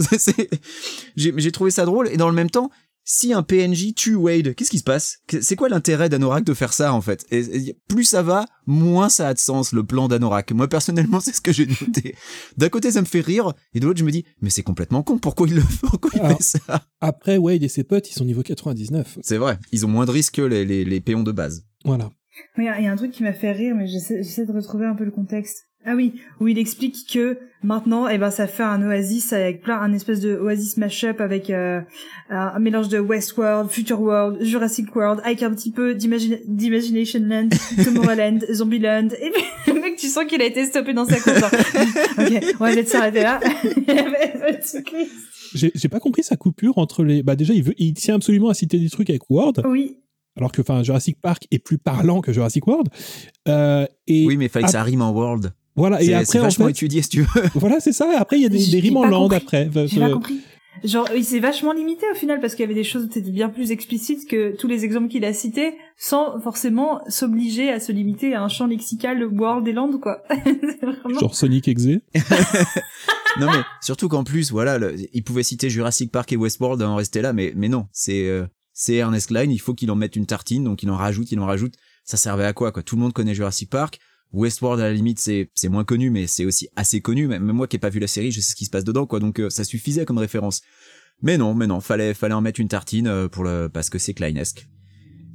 J'ai trouvé ça drôle, et dans le même temps, si un PNJ tue Wade, qu'est-ce qui se passe? C'est quoi l'intérêt d'Anorak de faire ça en fait? Et, et plus ça va, moins ça a de sens le plan d'Anorak. Moi personnellement, c'est ce que j'ai noté. D'un côté, ça me fait rire, et de l'autre, je me dis, mais c'est complètement con. Pourquoi il le fait? Pourquoi il Alors- fait ça? Après, Wade et ses potes, ils sont niveau 99. C'est vrai, ils ont moins de risques que les, les, les péons de base. Voilà. Il y, a il y a un truc qui m'a fait rire, mais j'essaie j'essaie de retrouver un peu le contexte. Ah oui, où il explique que maintenant, eh ben, ça fait un oasis avec plein, un espèce de oasis mashup avec euh, un mélange de Westworld, Future World, Jurassic World, avec un petit peu d'Imagina- d'Imagination Land, Tomorrowland, Zombieland. Et puis, le mec, tu sens qu'il a été stoppé dans sa course. ok, on va peut-être s'arrêter là. J'ai pas compris sa coupure entre les. Bah déjà, il veut, il tient absolument à citer des trucs avec World, oui, alors que enfin Jurassic Park est plus parlant que Jurassic World. Euh, et Oui, mais il fallait que ça rime en world. Voilà. Et après, en vachement fait, étudié, si tu veux. voilà, c'est ça. Après, il y a des, rimes en compris. après. j'ai pas Euh, compris. Genre, il s'est vachement limité au final parce qu'il y avait des choses qui étaient bien plus explicites que tous les exemples qu'il a cités, sans forcément s'obliger à se limiter à un champ lexical World et Land, quoi. Vraiment- Genre Sonic Exe. non mais surtout qu'en plus, voilà, le- il pouvait citer Jurassic Park et Westworld et en rester là, mais mais non, c'est euh, c'est Ernest Klein, il faut qu'il en mette une tartine, donc il en rajoute, il en rajoute. Ça servait à quoi quoi? Tout le monde connaît Jurassic Park. Westworld à la limite c'est moins connu, mais c'est aussi assez connu. Même moi qui ai pas vu la série, je sais ce qui se passe dedans, quoi. Donc euh, ça suffisait comme référence. Mais non, mais non, fallait fallait en mettre une tartine euh, pour le parce que c'est Kleinesque.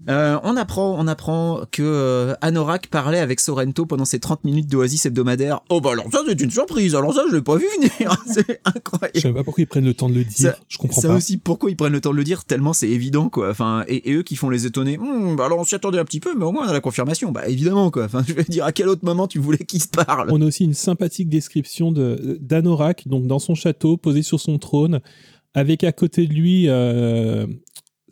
Euh, on apprend, on apprend que euh, Anorak parlait avec Sorrento pendant ses 30 minutes d'Oasis hebdomadaire. Oh bah alors ça c'est une surprise, alors ça je l'ai pas vu venir, c'est incroyable. Je sais pas pourquoi ils prennent le temps de le dire. Ça- je comprends ça pas. aussi, pourquoi ils prennent le temps de le dire tellement c'est évident quoi. Enfin, et, et eux qui font les étonner. Hum, bah alors on s'y attendait un petit peu, mais au moins on a la confirmation. Bah évidemment quoi. Enfin, je veux dire à quel autre moment tu voulais qu'ils se parlent. On a aussi une sympathique description de d'Anorak, donc dans son château, posé sur son trône, avec à côté de lui euh,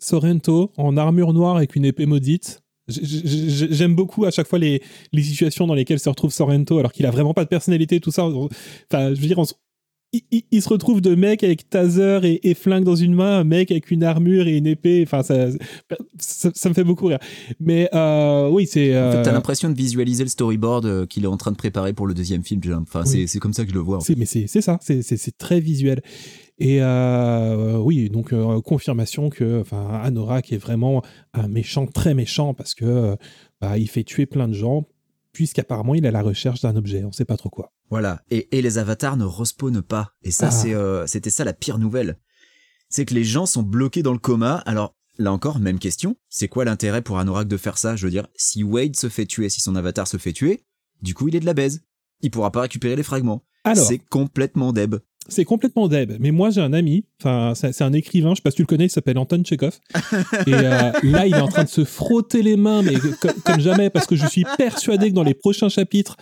Sorrento en armure noire avec une épée maudite. J'aime beaucoup à chaque fois les, les situations dans lesquelles se retrouve Sorrento, alors qu'il a vraiment pas de personnalité, tout ça. Enfin, je veux dire, on il, il- il se retrouve de mec avec taser et, et flingue dans une main, un mec avec une armure et une épée. Enfin, ça, ça, ça me fait beaucoup rire. Mais euh, oui, c'est. En fait, t'as euh, l'impression de visualiser le storyboard euh, qu'il est en train de préparer pour le deuxième film. Enfin, Oui. c'est comme ça que je le vois. en fait. C'est- mais c'est ça, c'est très visuel. Et euh, oui, donc euh, confirmation que enfin, Anorak est vraiment un méchant très méchant parce que euh, bah, il fait tuer plein de gens puisqu'apparemment il est à la recherche d'un objet, on sait pas trop quoi. Voilà. Et, et les avatars ne respawnent pas. Et ça, Ah. euh, c'était ça la pire nouvelle. C'est que les gens sont bloqués dans le coma. Alors, là encore, même question. C'est quoi l'intérêt pour Anorak de faire ça? Je veux dire, si Wade se fait tuer, si son avatar se fait tuer, du coup, il est de la baise. Il pourra pas récupérer les fragments. Alors, C'est complètement deb. C'est complètement deb. Mais moi, j'ai un ami, enfin, c'est un écrivain, je sais pas si tu le connais, il s'appelle Anton Tchekhov. Et euh, là, il est en train de se frotter les mains, mais co- comme, jamais, parce que je suis persuadé que dans les prochains chapitres,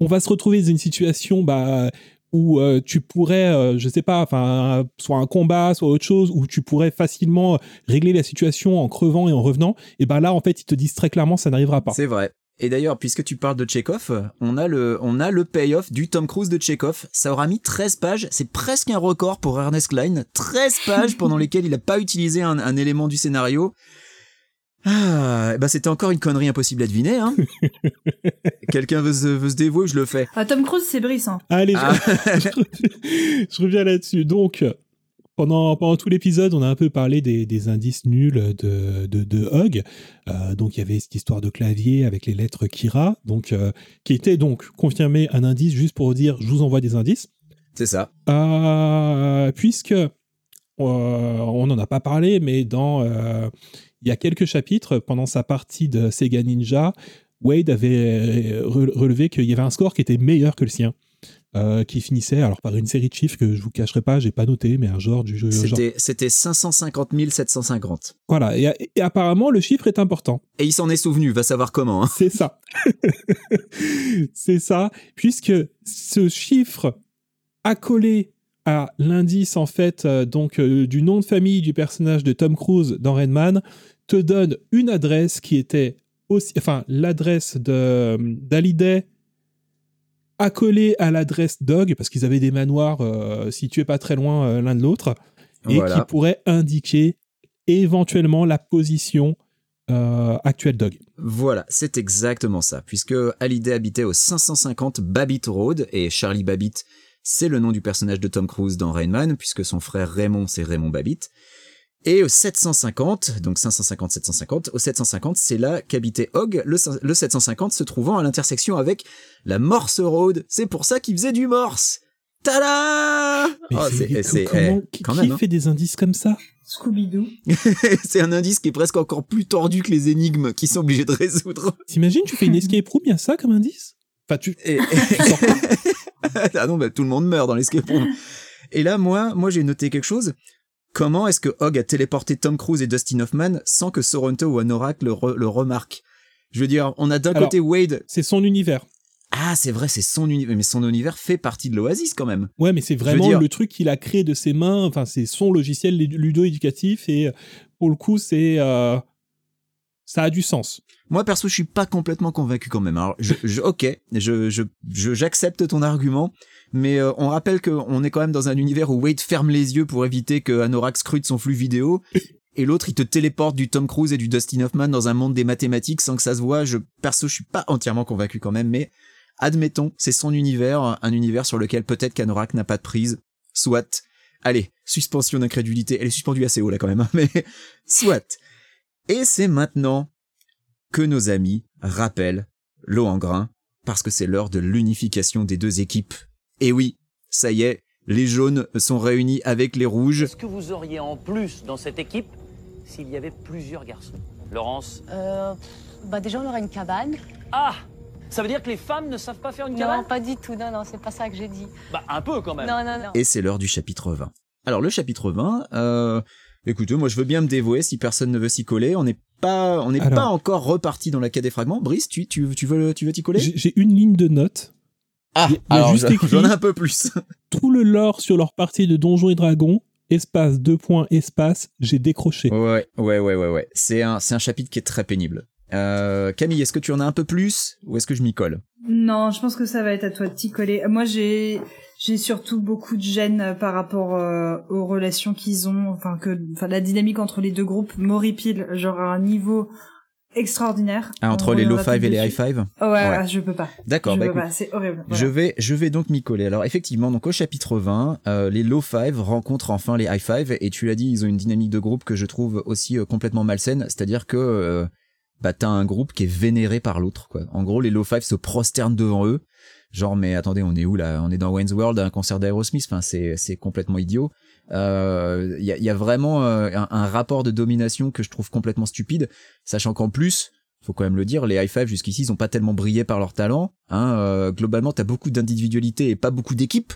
on va se retrouver dans une situation bah, où euh, tu pourrais, euh, je sais pas, enfin, soit un combat, soit autre chose, où tu pourrais facilement régler la situation en crevant et en revenant. Et ben là, en fait, ils te disent très clairement, ça n'arrivera pas. C'est vrai. Et d'ailleurs, puisque tu parles de Chekhov, on a le, on a le payoff du Tom Cruise de Chekhov. Ça aura mis 13 pages. C'est presque un record pour Ernest Klein. 13 pages pendant lesquelles il n'a pas utilisé un, un élément du scénario. Ah, bah c'était encore une connerie impossible à deviner, hein. Quelqu'un veut se, veut se dévouer, je le fais. Ah, Tom Cruise, c'est Brice, hein. Allez, je- Ah. je reviens là-dessus. Donc, pendant, pendant tout l'épisode, on a un peu parlé des, des indices nuls de, de, de Hug. Euh, donc, il y avait cette histoire de clavier avec les lettres Kira, donc, euh, qui était donc confirmé un indice juste pour dire je vous envoie des indices. C'est ça. Euh, puisque euh, on n'en a pas parlé, mais dans il y a quelques chapitres pendant sa partie de Sega Ninja, Wade avait re- relevé qu'il y avait un score qui était meilleur que le sien, euh, qui finissait alors par une série de chiffres que je vous cacherai pas, j'ai pas noté, mais un genre du jeu. genre- C'était, c'était 550 750. Voilà, et, et apparemment le chiffre est important. Et il s'en est souvenu, va savoir comment. hein. C'est ça. C'est ça, puisque ce chiffre accolé à l'indice en fait euh, donc euh, du nom de famille du personnage de Tom Cruise dans Redman te donne une adresse qui était aussi enfin l'adresse de d'Hallyday accolée à l'adresse Dog parce qu'ils avaient des manoirs euh, situés pas très loin euh, l'un de l'autre et Voilà. qui pourrait indiquer éventuellement la position euh, actuelle Dog. Voilà, c'est exactement ça, puisque Hallyday habitait au 550 Babbitt Road, et Charlie Babbitt, c'est le nom du personnage de Tom Cruise dans Rain Man, puisque son frère Raymond, c'est Raymond Babbitt. Et au 750, donc 550-750, au 750, c'est là qu'habitait Hogg, le, cin- le 750 se trouvant à l'intersection avec la Morse Road. C'est pour ça qu'il faisait du morse Tada Oh, c'est- eh, qui, quand qui même, hein. fait des indices comme ça? Scooby-Doo. c'est un indice qui est presque encore plus tordu que les énigmes qu'ils sont obligés de résoudre. T'imagines, tu fais une escape room, il y a ça comme indice? Enfin, tu, Et, tu ah non, bah, tout le monde meurt dans l'escape room. Et là, moi, moi, j'ai noté quelque chose. Comment est-ce que Hogg a téléporté Tom Cruise et Dustin Hoffman sans que Sorrento ou Anorak le, re- le remarque Je veux dire, on a d'un côté Wade. c'est son univers. Ah, c'est vrai, c'est son univers, mais son univers fait partie de l'Oasis quand même. Ouais, mais c'est vraiment dire- le truc qu'il a créé de ses mains. Enfin, c'est son logiciel ludo-éducatif et euh, pour le coup, c'est euh, ça a du sens. Moi, perso, je suis pas complètement convaincu quand même. Alors, je, ok, je- j'accepte ton argument, mais euh, on rappelle qu'on est quand même dans un univers où Wade ferme les yeux pour éviter que Anorak scrute son flux vidéo, et l'autre, il te téléporte du Tom Cruise et du Dustin Hoffman dans un monde des mathématiques sans que ça se voit. Je, perso, je suis pas entièrement convaincu quand même, mais admettons, c'est son univers, un univers sur lequel peut-être qu'Anorak n'a pas de prise. Soit. Allez, suspension d'incrédulité. Elle est suspendue assez haut là quand même, hein, mais soit. Et c'est maintenant que nos amis rappellent l'eau en grain, parce que c'est l'heure de l'unification des deux équipes. Et oui, ça y est, les jaunes sont réunis avec les rouges. Qu'est-ce que vous auriez en plus dans cette équipe s'il y avait plusieurs garçons? Laurence? Euh, bah déjà, on aura une cabane. Ah Ça veut dire que les femmes ne savent pas faire une cabane? Non, pas du tout. Non, non, c'est pas ça que j'ai dit. Bah, un peu quand même. Non, non, non. Et c'est l'heure du chapitre 20. Alors le chapitre 20, euh, écoutez, moi je veux bien me dévouer si personne ne veut s'y coller. On n'est pas, on n'est pas encore reparti dans la quai des fragments. Brice, tu, tu, tu veux, tu veux t'y coller? J'ai une ligne de notes. Ah, il y a alors juste j'en ai un peu plus. Tout le lore sur leur partie de Donjons et Dragons, espace, deux points, espace, j'ai décroché. Ouais, ouais, ouais, ouais, ouais. C'est un, c'est un chapitre qui est très pénible. Euh, Camille, est-ce que tu en as un peu plus ou est-ce que je m'y colle? Non, je pense que ça va être à toi de t'y coller. Moi, j'ai j'ai surtout beaucoup de gêne euh, par rapport euh, aux relations qu'ils ont, enfin que, enfin la dynamique entre les deux groupes m'horripile, genre à un niveau extraordinaire. ah, Entre On les low five et les high five Oh, ouais, Ouais. ouais, je peux pas. D'accord, je bah c'est horrible. voilà. Je vais, je vais donc m'y coller. Alors effectivement, donc au chapitre 20, euh, les low five rencontrent enfin les high five et tu l'as dit, ils ont une dynamique de groupe que je trouve aussi euh, complètement malsaine. C'est-à-dire que bah t'as un groupe qui est vénéré par l'autre. quoi. En gros, les low five se prosternent devant eux. Genre mais attendez, on est où là? On est dans Wayne's World, un concert d'Aerosmith. Enfin c'est c'est complètement idiot. Euh, Il y, a, y a vraiment euh, un rapport de domination que je trouve complètement stupide, sachant qu'en plus faut quand même le dire, les high five jusqu'ici, ils ont pas tellement brillé par leur talent. Hein, euh, globalement, t'as beaucoup d'individualité et pas beaucoup d'équipe.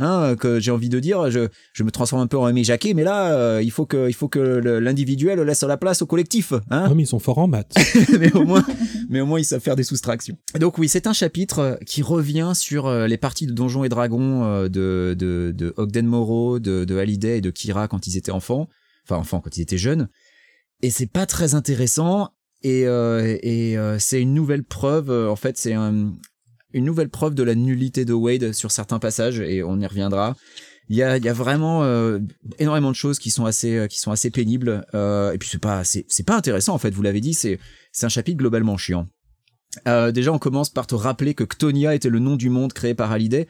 Hein, que j'ai envie de dire, je, je me transforme un peu en Aimé Jacquet, mais là, euh, il faut que, il faut que l'individuel laisse la place au collectif. Hein mais ils sont forts en maths. mais au moins, mais au moins ils savent faire des soustractions. Donc oui, c'est un chapitre euh, qui revient sur euh, les parties de Donjons et Dragons euh, de de de Ogden Morrow, de de Hallyday et de Kira quand ils étaient enfants, enfin enfants quand ils étaient jeunes. Et c'est pas très intéressant. Et euh, euh, c'est une nouvelle preuve. euh, en fait, c'est un- une nouvelle preuve de la nullité de Wade sur certains passages et on y reviendra. Il y a, vraiment énormément de choses qui sont assez, qui sont assez pénibles. et puis c'est pas, c'est, pas intéressant en fait. Vous l'avez dit, c'est, un chapitre globalement chiant. Déjà, on commence par te rappeler que Ctonia était le nom du monde créé par Hallyday.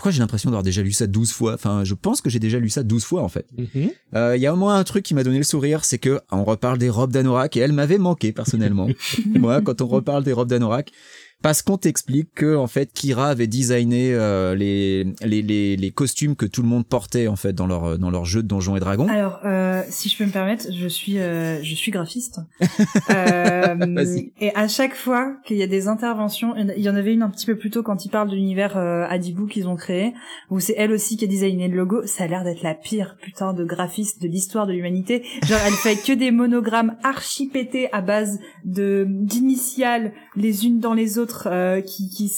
Pourquoi j'ai l'impression d'avoir déjà lu ça 12 fois? Enfin, je pense que j'ai déjà lu ça 12 fois en fait. Mhm. Euh, Il y a au moins un truc qui m'a donné le sourire, c'est que on reparle des robes d'Anorak et elle m'avait manqué personnellement. Moi, quand on reparle des robes d'Anorak, parce qu'on t'explique que en fait Kira avait designé euh, les, les les les costumes que tout le monde portait en fait dans leur dans leur jeu de Donjons et Dragons. Alors, euh, si je peux me permettre, je suis, euh, je suis graphiste. Euh, et à chaque fois qu'il y a des interventions, il y en a- il y en avait une un petit peu plus tôt quand ils parlent de l'univers euh, Adibou qu'ils ont créé, où c'est elle aussi qui a designé le logo. Ça a l'air d'être la pire putain de graphiste de l'histoire de l'humanité. Genre, elle fait que des monogrammes archi pétés à base de d'initiales les unes dans les autres, euh, qui, qui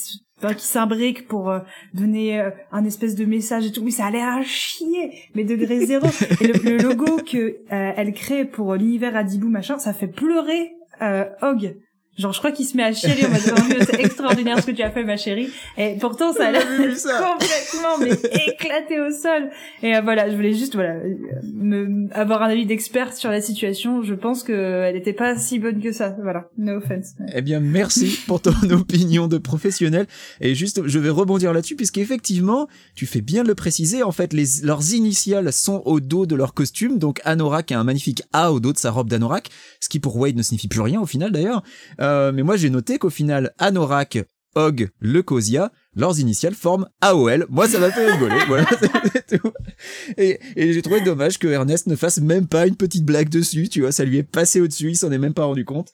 qui s'imbriquent pour euh, donner euh, un espèce de message et tout. Mais ça a l'air à chier, mais degré zéro. et le, le logo que euh, elle crée pour l'univers Adibou machin, ça fait pleurer euh, Hog. Genre, je crois qu'il se met à chialer en mode, Oh, c'est extraordinaire ce que tu as fait, ma chérie. Et pourtant, ça a l'air complètement, mais éclaté au sol. Et euh, voilà, je voulais juste, voilà, euh, me, avoir un avis d'expert sur la situation. Je pense que elle était pas si bonne que ça. Voilà. No offense. Eh bien, merci pour ton opinion de professionnel. Et juste, je vais rebondir là-dessus, puisqu'effectivement, tu fais bien de le préciser, en fait, les, leurs initiales sont au dos de leur costume. Donc, Anorak a un magnifique A au dos de sa robe d'Anorak, ce qui pour Wade ne signifie plus rien au final d'ailleurs. Euh, mais moi, j'ai noté qu'au final, Anorak, Og, Leucosia, leurs initiales forment AOL. Moi, ça m'a fait rigoler. voilà, c'est tout. Et, j'ai trouvé dommage que Ernest ne fasse même pas une petite blague dessus, tu vois, ça lui est passé au-dessus, il s'en est même pas rendu compte.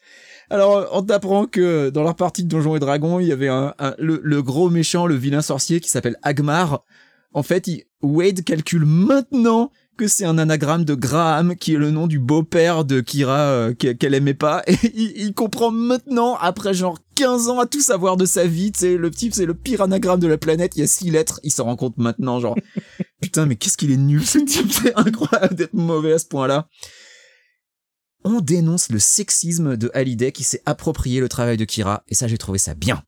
Alors, on t'apprend que dans leur partie de Donjons et Dragons, il y avait le, gros méchant, le vilain sorcier qui s'appelle Agmar. En fait, Wade calcule maintenant que c'est un anagramme de Graham, qui est le nom du beau-père de Kira euh, qu'e- qu'elle aimait pas. Et il, comprend maintenant, après genre 15 ans à tout savoir de sa vie, tu le type, c'est le pire anagramme de la planète, il y a six lettres, il s'en rend compte maintenant, genre, putain, mais qu'est-ce qu'il est nul, ce type, c'est incroyable d'être mauvais à ce point-là. On dénonce le sexisme de Hallyday qui s'est approprié le travail de Kira, et ça, j'ai trouvé ça bien.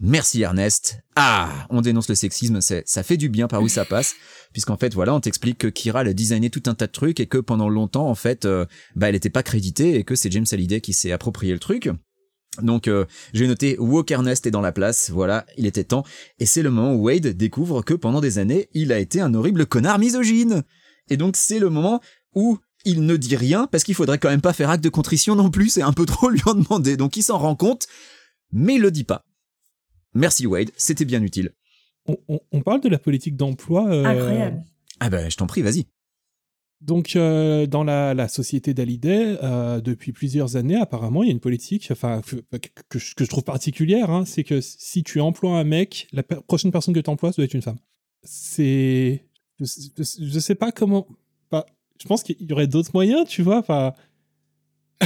Merci Ernest. Ah, on dénonce le sexisme, ça fait du bien par où ça passe, puisqu'en fait, voilà, on t'explique que Kira a designé tout un tas de trucs et que pendant longtemps, en fait, euh, bah, elle était pas créditée et que c'est James Hallyday qui s'est approprié le truc. Donc, euh, j'ai noté Woke Ernest est dans la place, voilà, il était temps. Et c'est le moment où Wade découvre que pendant des années, il a été un horrible connard misogyne. Et donc, c'est le moment où il ne dit rien, parce qu'il faudrait quand même pas faire acte de contrition non plus, c'est un peu trop lui en demander. Donc, il s'en rend compte, mais il le dit pas. Merci Wade, c'était bien utile. On, on- on parle de la politique d'emploi. euh, Incroyable. Ah ben, je t'en prie, vas-y. Donc, euh, dans la, la société d'Hallyday, euh, depuis plusieurs années, apparemment, il y a une politique enfin, que, que je, que je trouve particulière, hein, c'est que si tu emploies un mec, la per- prochaine personne que tu emploies, ça doit être une femme. C'est... Je, je- je sais pas comment... enfin, je pense qu'il y aurait d'autres moyens, tu vois. Enfin,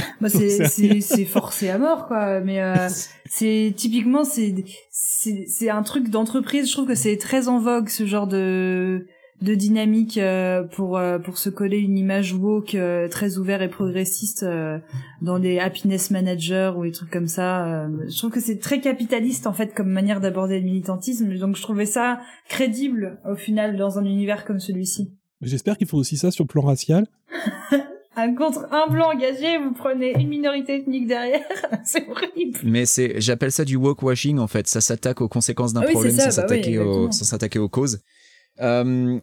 Bah, c'est, forcé à mort, quoi. Mais euh, c'est typiquement, c'est, c'est, c'est un truc d'entreprise. Je trouve que c'est très en vogue ce genre de de dynamique euh, pour euh, pour se coller une image woke euh, très ouvert et progressiste euh, dans les happiness managers ou des trucs comme ça. euh. je trouve que c'est très capitaliste en fait comme manière d'aborder le militantisme. Donc je trouvais ça crédible au final dans un univers comme celui-ci. j'espère qu'il faut aussi ça sur le plan racial. Un contre un blanc engagé, vous prenez une minorité ethnique derrière, c'est horrible. Mais c'est, j'appelle ça du woke washing en fait. Ça s'attaque aux conséquences d'un Ah oui, problème ça, sans bah oui, s'attaquer aux, causes. Euh,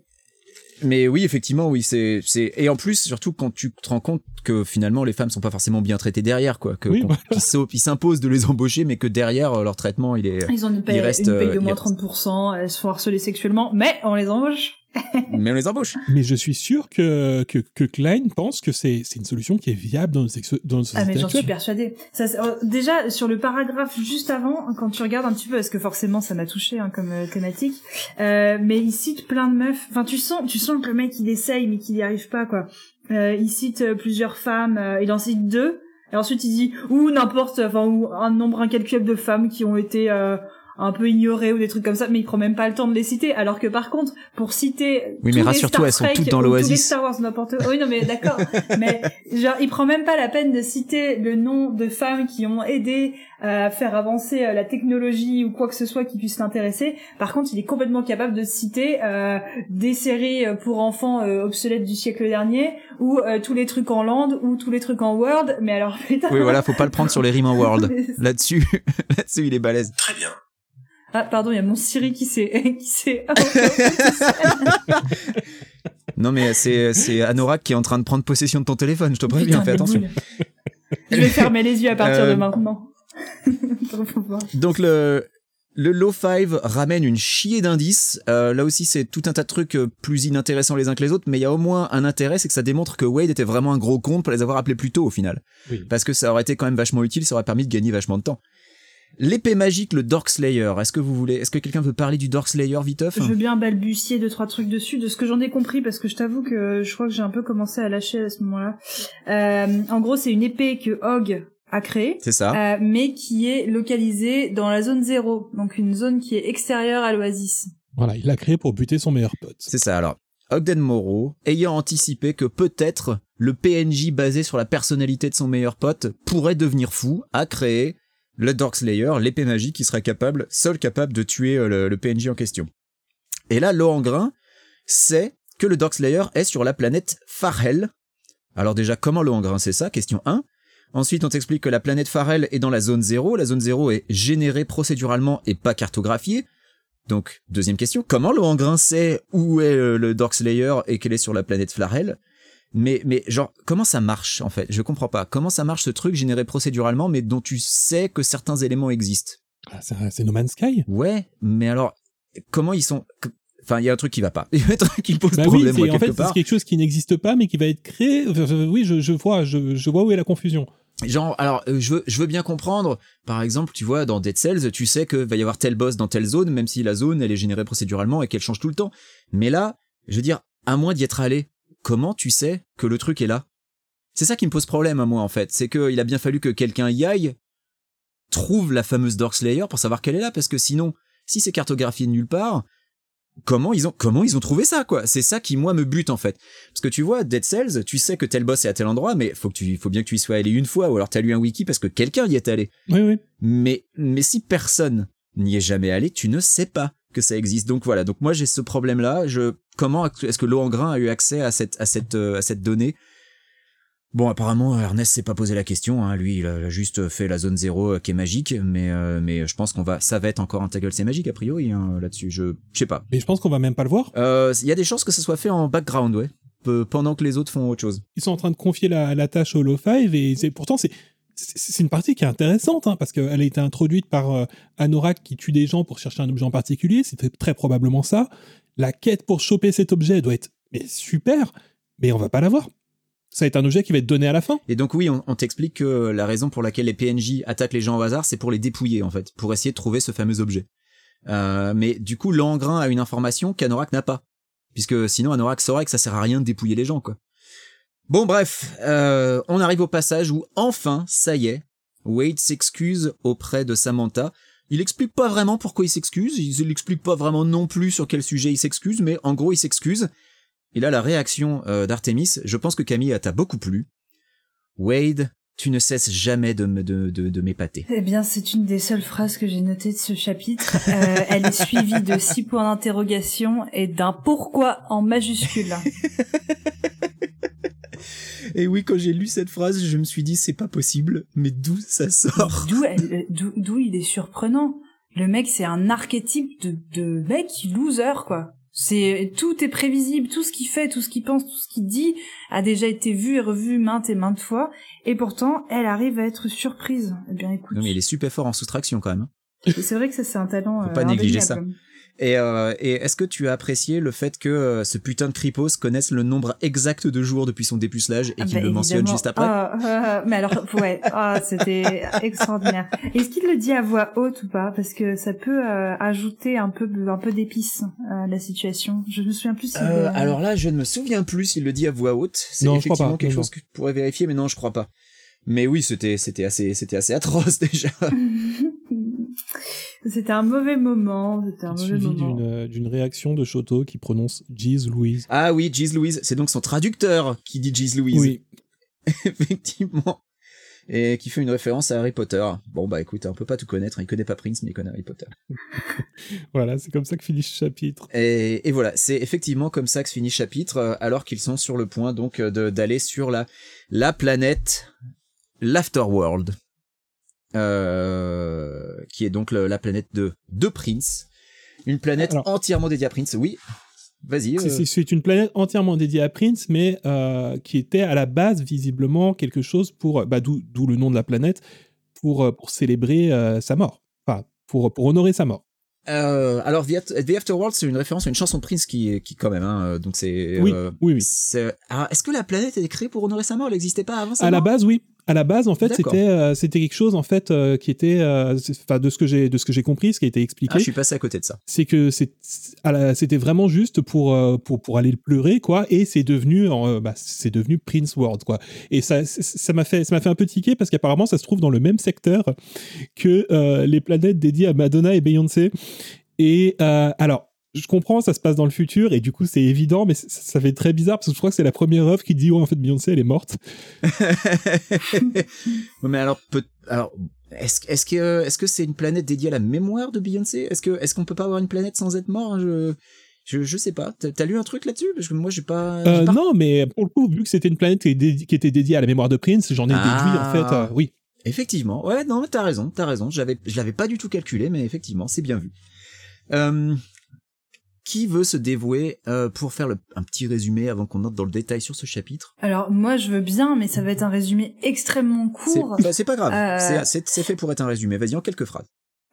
mais oui, effectivement, oui, c'est, c'est, et en plus, surtout quand tu te rends compte que finalement les femmes sont pas forcément bien traitées derrière, quoi, que Oui, voilà. qu'ils s'imposent de les embaucher, mais que derrière euh, leur traitement, il est. Ils ont une paye, restent, une paye de euh, moins ils- 30%, elles se font harceler sexuellement, mais on les embauche. mais on les embauche. Mais je suis sûr que, que, que Klein pense que c'est c'est une solution qui est viable dans notre, dans notre Ah société mais j'en suis persuadée. Ça, euh, déjà sur le paragraphe juste avant, quand tu regardes un petit peu, parce que forcément ça m'a touché hein, comme euh, thématique, euh, mais il cite plein de meufs. Enfin tu sens, tu sens que le mec il essaye mais qu'il n'y arrive pas quoi. Euh, il cite euh, plusieurs femmes, euh, il en cite deux. Et ensuite il dit ou n'importe, enfin ou un nombre incalculable de femmes qui ont été euh, un peu ignorées ou des trucs comme ça, mais il prend même pas le temps de les citer. Alors que par contre, pour citer Oui, mais rassure-toi, elles sont toutes dans ou tous les l'Oasis. Star Wars n'importe. Oui non mais d'accord. mais genre il prend même pas la peine de citer le nom de femmes qui ont aidé à faire avancer euh, la technologie ou quoi que ce soit qui puisse l'intéresser. Par contre, il est complètement capable de citer euh, des séries euh, pour enfants euh, obsolètes du siècle dernier ou euh, tous les trucs en land ou tous les trucs en Word. Mais alors putain. Oui, voilà, faut pas le prendre sur les rimes en world. Là-dessus, là-dessus, il est balèze. Très bien. Ah pardon, il y a mon Siri qui s'est qui s'est Non, mais c'est, c'est Anorak qui est en train de prendre possession de ton téléphone, je te préviens, fais attention. Je vais fermer les yeux à partir Euh, de maintenant. Pour pouvoir. Donc le le low five ramène une chier d'indices. Euh, là aussi, c'est tout un tas de trucs euh, plus inintéressants les uns que les autres, mais il y a au moins un intérêt, c'est que ça démontre que Wade était vraiment un gros con pour les avoir appelés plus tôt au final. Oui. Parce que ça aurait été quand même vachement utile, ça aurait permis de gagner vachement de temps. L'épée magique, le Dark Slayer. Est-ce que vous voulez, est-ce que quelqu'un veut parler du Dark Slayer viteuf Je veux bien balbutier deux trois trucs dessus, de ce que j'en ai compris, parce que je t'avoue que je crois que j'ai un peu commencé à lâcher à ce moment-là. Euh, en gros, c'est une épée que Hog a créé. C'est ça. euh, mais qui est localisé dans la zone zéro, donc une zone qui est extérieure à l'oasis. Voilà, il l'a créé pour buter son meilleur pote. C'est ça. Alors, Ogden Morrow, ayant anticipé que peut-être le PNJ basé sur la personnalité de son meilleur pote pourrait devenir fou, a créé le Darkslayer, l'épée magique qui serait capable, seul capable de tuer euh, le, PNJ en question. Et là, Lohengrin sait que le Darkslayer est sur la planète Farhel. Alors déjà, comment Lohengrin sait ça? Question 1. Ensuite, on t'explique que la planète Farhel est dans la zone 0. La zone 0 est générée procéduralement et pas cartographiée. Donc, deuxième question, comment Lohengrin sait où est euh, le Darkslayer et qu'elle est sur la planète Farhel? Mais, mais genre, comment ça marche en fait? Je comprends pas. Comment ça marche ce truc généré procéduralement mais dont tu sais que certains éléments existent? Ah, c'est No Man's Sky? Ouais, mais alors, comment ils sont... Enfin, il y a un truc qui va pas. Il y a un truc qui pose Bah oui, problème, c'est- moi, en fait, c'est quelque chose qui n'existe pas, mais qui va être créé. Oui, je, je vois, je, je vois où est la confusion. Genre, alors, euh, je veux, je veux bien comprendre. Par exemple, tu vois, dans Dead Cells, tu sais que va y avoir tel boss dans telle zone, même si la zone, elle est générée procéduralement et qu'elle change tout le temps. Mais là, je veux dire, à moins d'y être allé, comment tu sais que le truc est là? C'est ça qui me pose problème à moi, en fait. C'est qu'il a bien fallu que quelqu'un y aille, trouve la fameuse Darkslayer pour savoir qu'elle est là, parce que sinon, si c'est cartographié de nulle part, comment ils ont, comment ils ont trouvé ça, quoi? C'est ça qui, moi, me bute, en fait. Parce que tu vois, Dead Cells, tu sais que tel boss est à tel endroit, mais faut que tu, faut bien que tu y sois allé une fois, ou alors t'as lu un wiki parce que quelqu'un y est allé. Oui, oui. Mais, mais si personne n'y est jamais allé, tu ne sais pas que ça existe. Donc voilà. Donc moi j'ai ce problème-là. Je, comment est-ce que Lohengrin a eu accès à cette, à cette, euh, à cette donnée? Bon, apparemment Ernest s'est pas posé la question. Hein. Lui, il a juste fait la zone zéro euh, qui est magique, mais, euh, mais je pense qu'on va, ça va être encore un tackle, c'est magique a priori hein, là-dessus. Je, je sais pas. Mais je pense qu'on va même pas le voir. Euh, Il y a des chances que ce soit fait en background, ouais, Pe- pendant que les autres font autre chose. Ils sont en train de confier la, la tâche au Low Five et c'est pourtant c'est c'est une partie qui est intéressante hein, parce qu'elle a été introduite par euh, Anorak qui tue des gens pour chercher un objet en particulier. C'était très probablement ça. La quête pour choper cet objet doit être super, mais on va pas l'avoir. Ça va être un objet qui va être donné à la fin. Et donc oui, on, on t'explique que la raison pour laquelle les PNJ attaquent les gens au hasard, c'est pour les dépouiller en fait, pour essayer de trouver ce fameux objet. Euh, mais du coup, Langrin a une information qu'Anorak n'a pas, puisque sinon Anorak saurait que ça sert à rien de dépouiller les gens quoi. Bon bref, euh, on arrive au passage où enfin, ça y est, Wade s'excuse auprès de Samantha. Il explique pas vraiment pourquoi il s'excuse, il explique pas vraiment non plus sur quel sujet il s'excuse, mais en gros il s'excuse. Et là, la réaction euh, d'Artemis, je pense que Camille t'a beaucoup plu. Wade, tu ne cesses jamais de, me- de, de, de m'épater. Eh bien, c'est une des seules phrases que j'ai notées de ce chapitre. Euh, elle est suivie de six points d'interrogation et d'un pourquoi en majuscule. Et oui, quand j'ai lu cette phrase, je me suis dit, c'est pas possible, mais d'où ça sort D'où elle- d'où il est surprenant. Le mec, c'est un archétype de, de mec loser, quoi. C'est tout est prévisible, tout ce qu'il fait, tout ce qu'il pense, tout ce qu'il dit a déjà été vu et revu maintes et maintes fois, et pourtant elle arrive à être surprise. Eh bien, écoute, Non, mais il est super fort en soustraction quand même. hein. C'est vrai que ça c'est un talent. Faut euh, pas négliger ça. indéniable. Et, euh, et est-ce que tu as apprécié le fait que euh, ce putain de Kripos connaisse le nombre exact de jours depuis son dépucelage et Ah qu'il bah, le mentionne juste après? Ah, ah, mais alors, ouais, c'était extraordinaire. Est-ce qu'il le dit à voix haute ou pas? Parce que ça peut euh, ajouter un peu, un peu d'épices à la situation. Je me souviens plus. si Euh, le- alors là, je ne me souviens plus s'il le dit à voix haute. C'est Non, je crois effectivement pas. quelque Non, chose que tu pourrais vérifier, mais non, je crois pas. Mais oui, c'était c'était assez c'était assez atroce déjà. C'était un mauvais moment. C'était un mauvais Suivi moment. d'une euh, d'une réaction de Shoto qui prononce Jeez Louise. Ah oui, Jeez Louise, c'est donc son traducteur qui dit Jeez Louise. Oui, effectivement. Et qui fait une référence à Harry Potter. Bon bah écoute, on peut pas tout connaître, il connaît pas Prince, mais il connaît Harry Potter. voilà, c'est comme ça que finit ce chapitre. Et, et voilà, c'est effectivement comme ça que se finit le chapitre, euh, alors qu'ils sont sur le point donc euh, de- d'aller sur la la planète l'Afterworld, euh, qui est donc le- la planète de de Prince, une planète Alors- entièrement dédiée à Prince. Oui, vas-y. C'est- euh, C'est une planète entièrement dédiée à Prince, mais euh, qui était à la base visiblement quelque chose pour, bah, d'où le nom de la planète, pour, euh, pour célébrer euh, sa mort. Enfin, pour, pour honorer sa mort. Euh, alors, The, Afterworld, c'est une référence à une chanson de Prince qui, qui quand même, hein, donc c'est. Oui, euh, oui, oui. alors, est-ce que la planète est créée pour honorer sa mort? Elle n'existait pas avant sa À la base, oui. À la base, en fait, c'était euh, c'était quelque chose en fait euh, qui était, euh, enfin de ce que j'ai de ce que j'ai compris, ce qui a été expliqué, Ah, je suis passé à côté de ça. c'est que c'était vraiment juste pour pour pour aller le pleurer quoi, et c'est devenu bah, c'est devenu Prince World quoi. Et ça ça- m'a fait ça m'a fait un peu tiquer parce qu'apparemment ça se trouve dans le même secteur que les planètes dédiées à Madonna et Beyoncé. Et alors. Je comprends, ça se passe dans le futur et du coup c'est évident, mais ça, ça fait très bizarre parce que je crois que c'est la première œuvre qui dit ouais en fait Beyoncé elle est morte. Mais alors, peut, alors, est-ce, est-ce que, est-ce que c'est une planète dédiée à la mémoire de Beyoncé? Est-ce que, est-ce qu'on peut pas avoir une planète sans être mort? Je, je, je sais pas. T'as, lu un truc là-dessus? Parce que moi, j'ai pas. Euh, pas- non, mais pour le coup, vu que c'était une planète qui, est dédi- qui était dédiée à la mémoire de Prince, j'en ai Ah. déduit en fait. euh, oui. Effectivement. Ouais, non, mais t'as raison, t'as raison. J'avais, je l'avais pas du tout calculé, mais effectivement, c'est bien vu. Euh, qui veut se dévouer euh, pour faire le- un petit résumé avant qu'on entre dans le détail sur ce chapitre? Alors moi je veux bien, mais ça va être un résumé extrêmement c'est, court. bah, c'est pas grave. Euh, C'est, fait pour être un résumé. Vas-y en quelques phrases.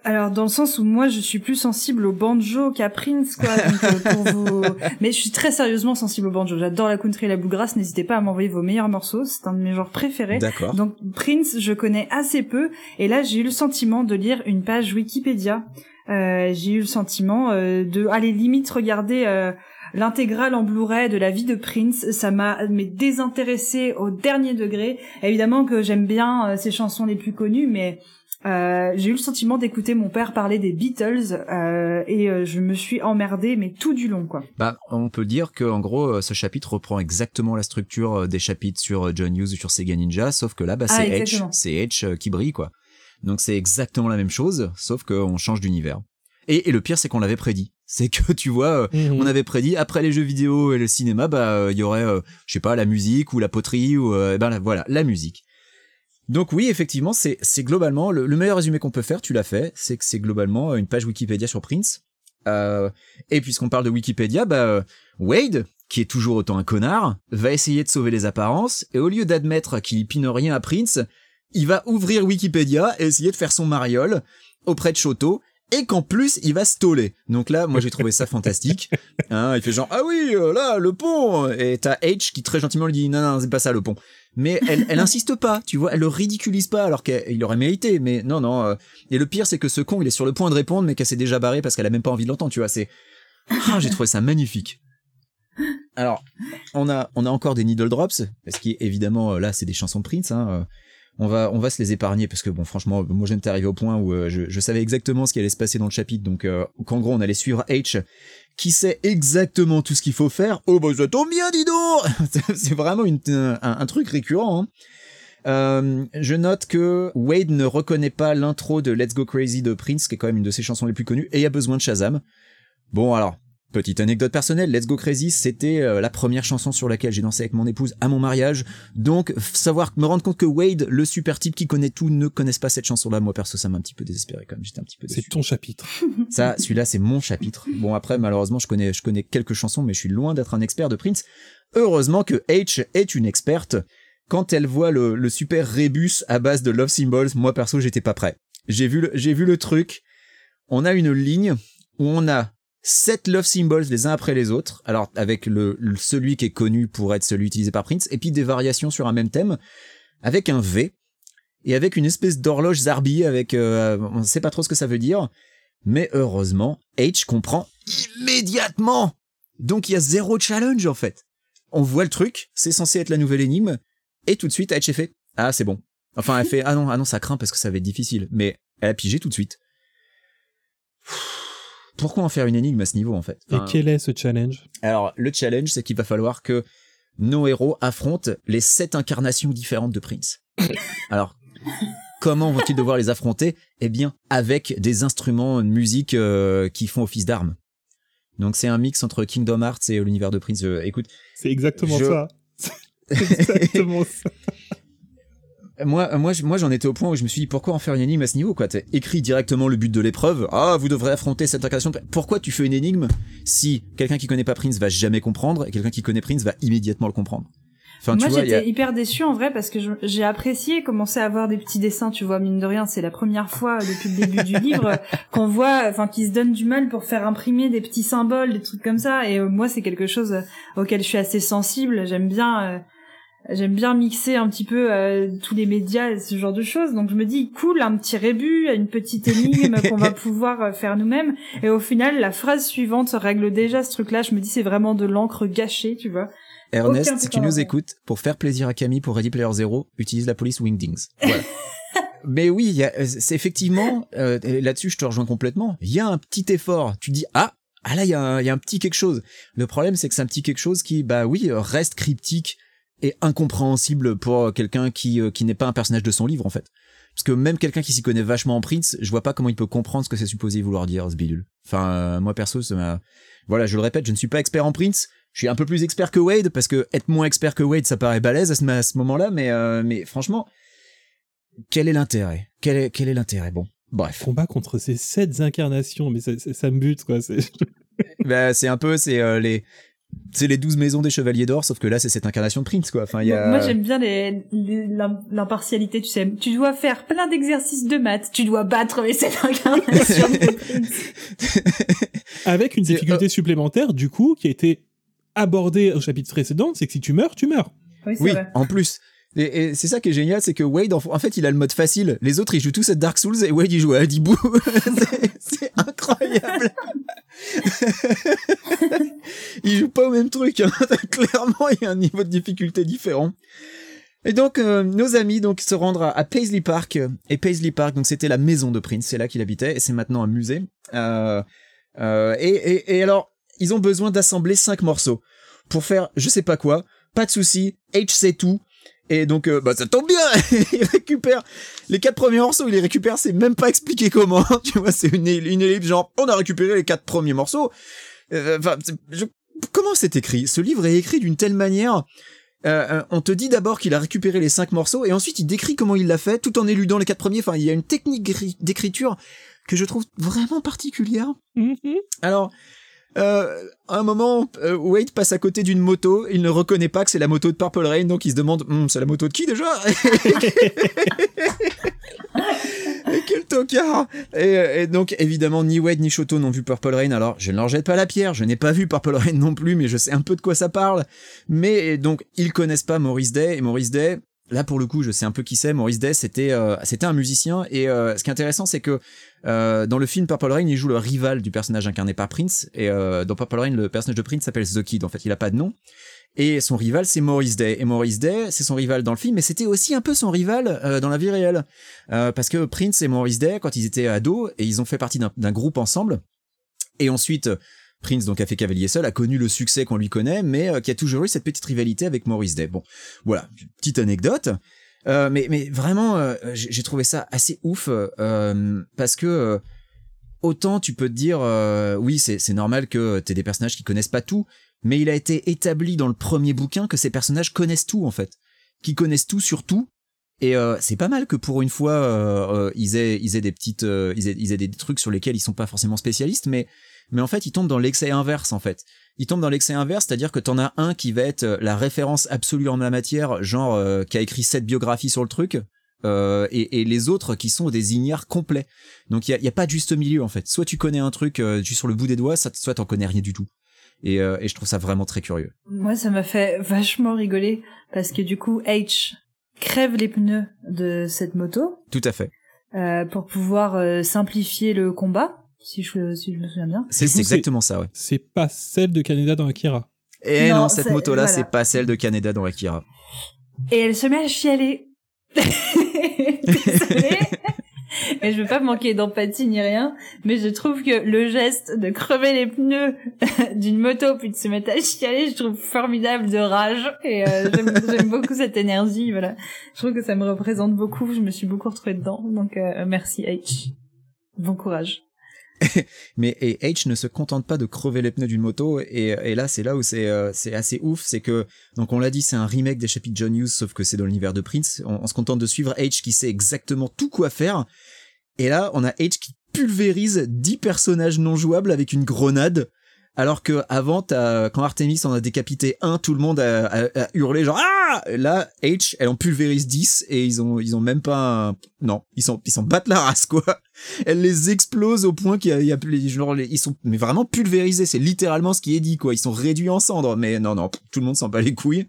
Alors dans le sens où moi je suis plus sensible au banjo qu'à Prince quoi. Donc, euh, pour vous... Mais je suis très sérieusement sensible au banjo. J'adore la country et la bluegrass. N'hésitez pas à m'envoyer vos meilleurs morceaux. C'est un de mes genres préférés. D'accord. Donc Prince, je connais assez peu, et là j'ai eu le sentiment de lire une page Wikipédia. Euh, j'ai eu le sentiment euh, de aller limite regarder euh, l'intégrale en Blu-ray de la vie de Prince. Ça m'a mais désintéressé au dernier degré. Évidemment que j'aime bien ses chansons les plus connues, mais euh, j'ai eu le sentiment d'écouter mon père parler des Beatles euh, et je me suis emmerdée mais tout du long quoi. Bah, on peut dire que en gros, ce chapitre reprend exactement la structure des chapitres sur John Hughes ou sur Sega Ninja, sauf que là, bah, Ah, c'est euh, qui brille, quoi. Donc c'est exactement la même chose, sauf qu'on change d'univers. Et, et le pire, c'est qu'on l'avait prédit. C'est que tu vois, euh, Mhm. on avait prédit après les jeux vidéo et le cinéma, bah, euh, il y aurait, euh, je sais pas, la musique ou la poterie ou, euh, ben la- voilà, la musique. Donc oui, effectivement, c'est c'est globalement le, le meilleur résumé qu'on peut faire. Tu l'as fait, c'est que c'est globalement une page Wikipédia sur Prince. Euh, et puisqu'on parle de Wikipédia, bah Wade, qui est toujours autant un connard, va essayer de sauver les apparences et au lieu d'admettre qu'il pine rien à Prince, il va ouvrir Wikipédia et essayer de faire son mariole auprès de Choto et qu'en plus il va stoler. Donc là, moi j'ai trouvé ça fantastique. Hein, il fait genre ah oui euh, là le pont et t'as H qui très gentiment lui dit non non c'est pas ça le pont. Mais elle elle insiste pas, tu vois, elle le ridiculise pas alors qu'il aurait mérité. Mais non non. euh, Et le pire c'est que ce con il est sur le point de répondre mais qu'elle s'est déjà barrée parce qu'elle a même pas envie de l'entendre, tu vois. C'est ah j'ai trouvé ça magnifique. Alors, on a, on a encore des needle drops, parce qu'évidemment, là, c'est des chansons de Prince. Hein. euh, On va, on va se les épargner parce que bon, franchement, moi, j'étais arrivé au point où euh, je, savais exactement ce qui allait se passer dans le chapitre, donc euh, qu'en gros, on allait suivre H, qui sait exactement tout ce qu'il faut faire. Oh bah ça tombe bien, dis donc C'est vraiment une, un, truc récurrent. Hein. Euh, je note que Wade ne reconnaît pas l'intro de Let's Go Crazy de Prince, qui est quand même une de ses chansons les plus connues, et a besoin de Shazam. Bon alors, petite anecdote personnelle, Let's Go Crazy, c'était euh, la première chanson sur laquelle j'ai dansé avec mon épouse à mon mariage. Donc, savoir, me rendre compte que Wade, le super type qui connaît tout, ne connaisse pas cette chanson-là, moi perso, ça m'a un petit peu désespéré quand même. J'étais un petit peu C'est ton chapitre. Ça, celui-là, c'est mon chapitre. Bon, après, malheureusement, je connais, je connais quelques chansons, mais je suis loin d'être un expert de Prince. Heureusement que H est une experte. Quand elle voit le, le super rébus à base de Love Symbols, moi perso, j'étais pas prêt. J'ai vu le, j'ai vu le truc. On a une ligne où on a sept Love Symbols les uns après les autres. Alors, avec le, celui qui est connu pour être celui utilisé par Prince, et puis des variations sur un même thème, avec un V, et avec une espèce d'horloge Zarbi avec, euh, on sait pas trop ce que ça veut dire. Mais heureusement, H comprend immédiatement. Donc il y a zéro challenge en fait. On voit le truc, c'est censé être la nouvelle énigme, et tout de suite H est fait. Ah c'est bon. Enfin elle fait ah non ah non ça craint parce que ça va être difficile. Mais elle a pigé tout de suite. Pourquoi en faire une énigme à ce niveau en fait Et quel est ce challenge Alors le challenge c'est qu'il va falloir que nos héros affrontent les sept incarnations différentes de Prince. Alors comment vont-ils devoir les affronter? Eh bien, avec des instruments de musique euh, qui font office d'armes. Donc c'est un mix entre Kingdom Hearts et l'univers de Prince. Euh, écoute, C'est exactement Je- ça. C'est exactement ça. Moi, moi, je- moi, j'en étais au point où je me suis dit pourquoi en faire une énigme à ce niveau quoi? T'as écrit directement le but de l'épreuve. Ah, vous devrez affronter cette incarnation. Pourquoi tu fais une énigme si quelqu'un qui connaît pas Prince va jamais comprendre et quelqu'un qui connaît Prince va immédiatement le comprendre? Enfin, Moi a- j'étais hyper déçue en vrai parce que j'ai apprécié commencer à avoir des petits dessins, tu vois, mine de rien, c'est la première fois euh, depuis le début du livre euh, qu'on voit, enfin, qu'ils se donnent du mal pour faire imprimer des petits symboles, des trucs comme ça, et euh, moi c'est quelque chose euh, auquel je suis assez sensible, j'aime bien, euh, j'aime bien mixer un petit peu euh, tous les médias et ce genre de choses. Donc je me dis cool, un petit rébut, une petite énigme qu'on va pouvoir euh, faire nous-mêmes. Et au final, la phrase suivante règle déjà ce truc-là. Je me dis c'est vraiment de l'encre gâchée, tu vois. Ernest, si tu nous écoutes, pour faire plaisir à Camille pour Ready Player Zero, utilise la police Wingdings. Voilà. Mais oui, a- c'est effectivement, euh, là-dessus je te rejoins complètement, il y a un petit effort. Tu dis, ah, ah là, il y, a un- il y a un petit quelque chose. Le problème, c'est que c'est un petit quelque chose qui, bah oui, euh, reste cryptique et incompréhensible pour quelqu'un qui, euh, qui n'est pas un personnage de son livre, en fait. Parce que même quelqu'un qui s'y connaît vachement en Prince, je vois pas comment il peut comprendre ce que c'est supposé vouloir dire, ce bidule. Enfin, euh, moi perso, ça m'a... Voilà, je le répète, je ne suis pas expert en Prince. Je suis un peu plus expert que Wade, parce que être moins expert que Wade, ça paraît balèze à ce, à ce moment-là, mais, euh, mais franchement, quel est l'intérêt? Quel est, quel est l'intérêt? Bon, bref. Combat contre ces sept incarnations, mais ça, ça- ça me bute, quoi. c'est- bah, c'est un peu, c'est euh, les... C'est les douze maisons des Chevaliers d'Or, sauf que là, c'est cette incarnation de Prince, quoi. Enfin, il y a... Moi, j'aime bien l'impartialité, tu sais. Tu dois faire plein d'exercices de maths. Tu dois battre les sept incarnations de Prince. Avec une difficulté supplémentaire, du coup, qui a été abordée au chapitre précédent, c'est que si tu meurs, tu meurs. Oui, c'est Oui, vrai. en plus. Et, c'est ça qui est génial, c'est que Wade, en, fait, il a le mode facile. Les autres, ils jouent tous à Dark Souls et Wade, il joue à Adibou. c'est, c'est incroyable. il joue pas au même truc. Hein. Clairement, il y a un niveau de difficulté différent. Et donc, euh, nos amis donc se rendre à, Paisley Park. Et Paisley Park, donc c'était la maison de Prince, c'est là qu'il habitait, et c'est maintenant un musée. Euh, euh, et, alors, ils ont besoin d'assembler cinq morceaux pour faire je sais pas quoi. Pas de souci, H sait tout. Et donc, euh, bah, ça tombe bien. il récupère les quatre premiers morceaux. Il les récupère. C'est même pas expliqué comment. tu vois, c'est une, une ellipse genre on a récupéré les quatre premiers morceaux. Euh, Enfin, je- comment c'est écrit? Ce livre est écrit d'une telle manière. euh, on te dit d'abord qu'il a récupéré les cinq morceaux et ensuite il décrit comment il l'a fait tout en éludant les quatre premiers. Enfin, il y a une technique d'écriture que je trouve vraiment particulière. Mhm. Alors, euh, à un moment, euh, Wade passe à côté d'une moto, il ne reconnaît pas que c'est la moto de Purple Rain, donc il se demande, Hum, c'est la moto de qui déjà? Et quel tocard! Et, et donc, évidemment, ni Wade ni Shoto n'ont vu Purple Rain, alors je ne leur jette pas la pierre, je n'ai pas vu Purple Rain non plus, mais je sais un peu de quoi ça parle. Mais donc, ils connaissent pas Maurice Day, et Maurice Day, là pour le coup, je sais un peu qui c'est, Maurice Day, c'était euh, c'était un musicien, et euh, ce qui est intéressant, c'est que euh, dans le film Purple Rain, il joue le rival du personnage incarné par Prince. Et dans Purple Rain, le personnage de Prince s'appelle The Kid. En fait, il a pas de nom. Et son rival, c'est Maurice Day. Et Maurice Day, c'est son rival dans le film, mais c'était aussi un peu son rival dans la vie réelle. Parce que Prince et Maurice Day, quand ils étaient ados, et ils ont fait partie d'un groupe ensemble. Et ensuite, Prince, donc, a fait Cavalier Seul, a connu le succès qu'on lui connaît, mais euh, qui a toujours eu cette petite rivalité avec Maurice Day. Bon, voilà, petite anecdote. Euh, mais, mais vraiment, euh, j'ai trouvé ça assez ouf parce que autant tu peux te dire, oui, c'est normal que t'aies des personnages qui connaissent pas tout, mais il a été établi dans le premier bouquin que ces personnages connaissent tout en fait, qui connaissent tout sur tout. Et c'est pas mal que pour une fois ils aient ils aient des petites ils, aient, ils aient des trucs sur lesquels ils sont pas forcément spécialistes, mais mais en fait ils tombent dans l'excès inverse en fait. Ils tombent dans l'excès inverse, c'est-à-dire que t'en as un qui va être euh, la référence absolue en la matière, genre euh, qui a écrit sept biographies sur le truc, euh, et, et les autres qui sont des ignares complets. Donc il y a, y a pas de juste milieu en fait. Soit tu connais un truc euh, juste sur le bout des doigts, soit soit t'en connais rien du tout. Et, euh, et je trouve ça vraiment très curieux. Moi, ça m'a fait vachement rigoler parce que du coup, H crève les pneus de cette moto Tout à fait. euh, pour pouvoir euh, simplifier le combat, si je, si je me souviens bien. C'est exactement ça, ouais. C'est pas celle de Canada dans Akira. Et non, Non, cette moto-là, voilà. c'est pas celle de Canada dans Akira. Et elle se met à chialer. Désolée. Et je veux pas manquer d'empathie ni rien, mais je trouve que le geste de crever les pneus d'une moto puis de se mettre à chialer, je trouve formidable de rage et euh, j'aime j'aime beaucoup cette énergie. Voilà, je trouve que ça me représente beaucoup. Je me suis beaucoup retrouvée dedans, donc euh, merci H. Bon courage. Mais et H ne se contente pas de crever les pneus d'une moto et, là c'est là où c'est euh, c'est assez ouf, c'est que donc on l'a dit c'est un remake des chapitres John Hughes sauf que c'est dans l'univers de Prince. On, on se contente de suivre H qui sait exactement tout quoi faire. Et là on a H qui pulvérise 10 personnages non jouables avec une grenade. Alors que avant, quand Artemis en a décapité un, tout le monde a, a- a hurlé genre ah. Là, H, elle en pulvérise 10 et ils ont ils ont même pas un... non, ils sont ils s'en battent la race quoi. Elle les explose au point qu'il y y a genre ils sont mais vraiment pulvérisés c'est littéralement ce qui est dit quoi. Ils sont réduits en cendres mais non non tout le monde s'en bat les couilles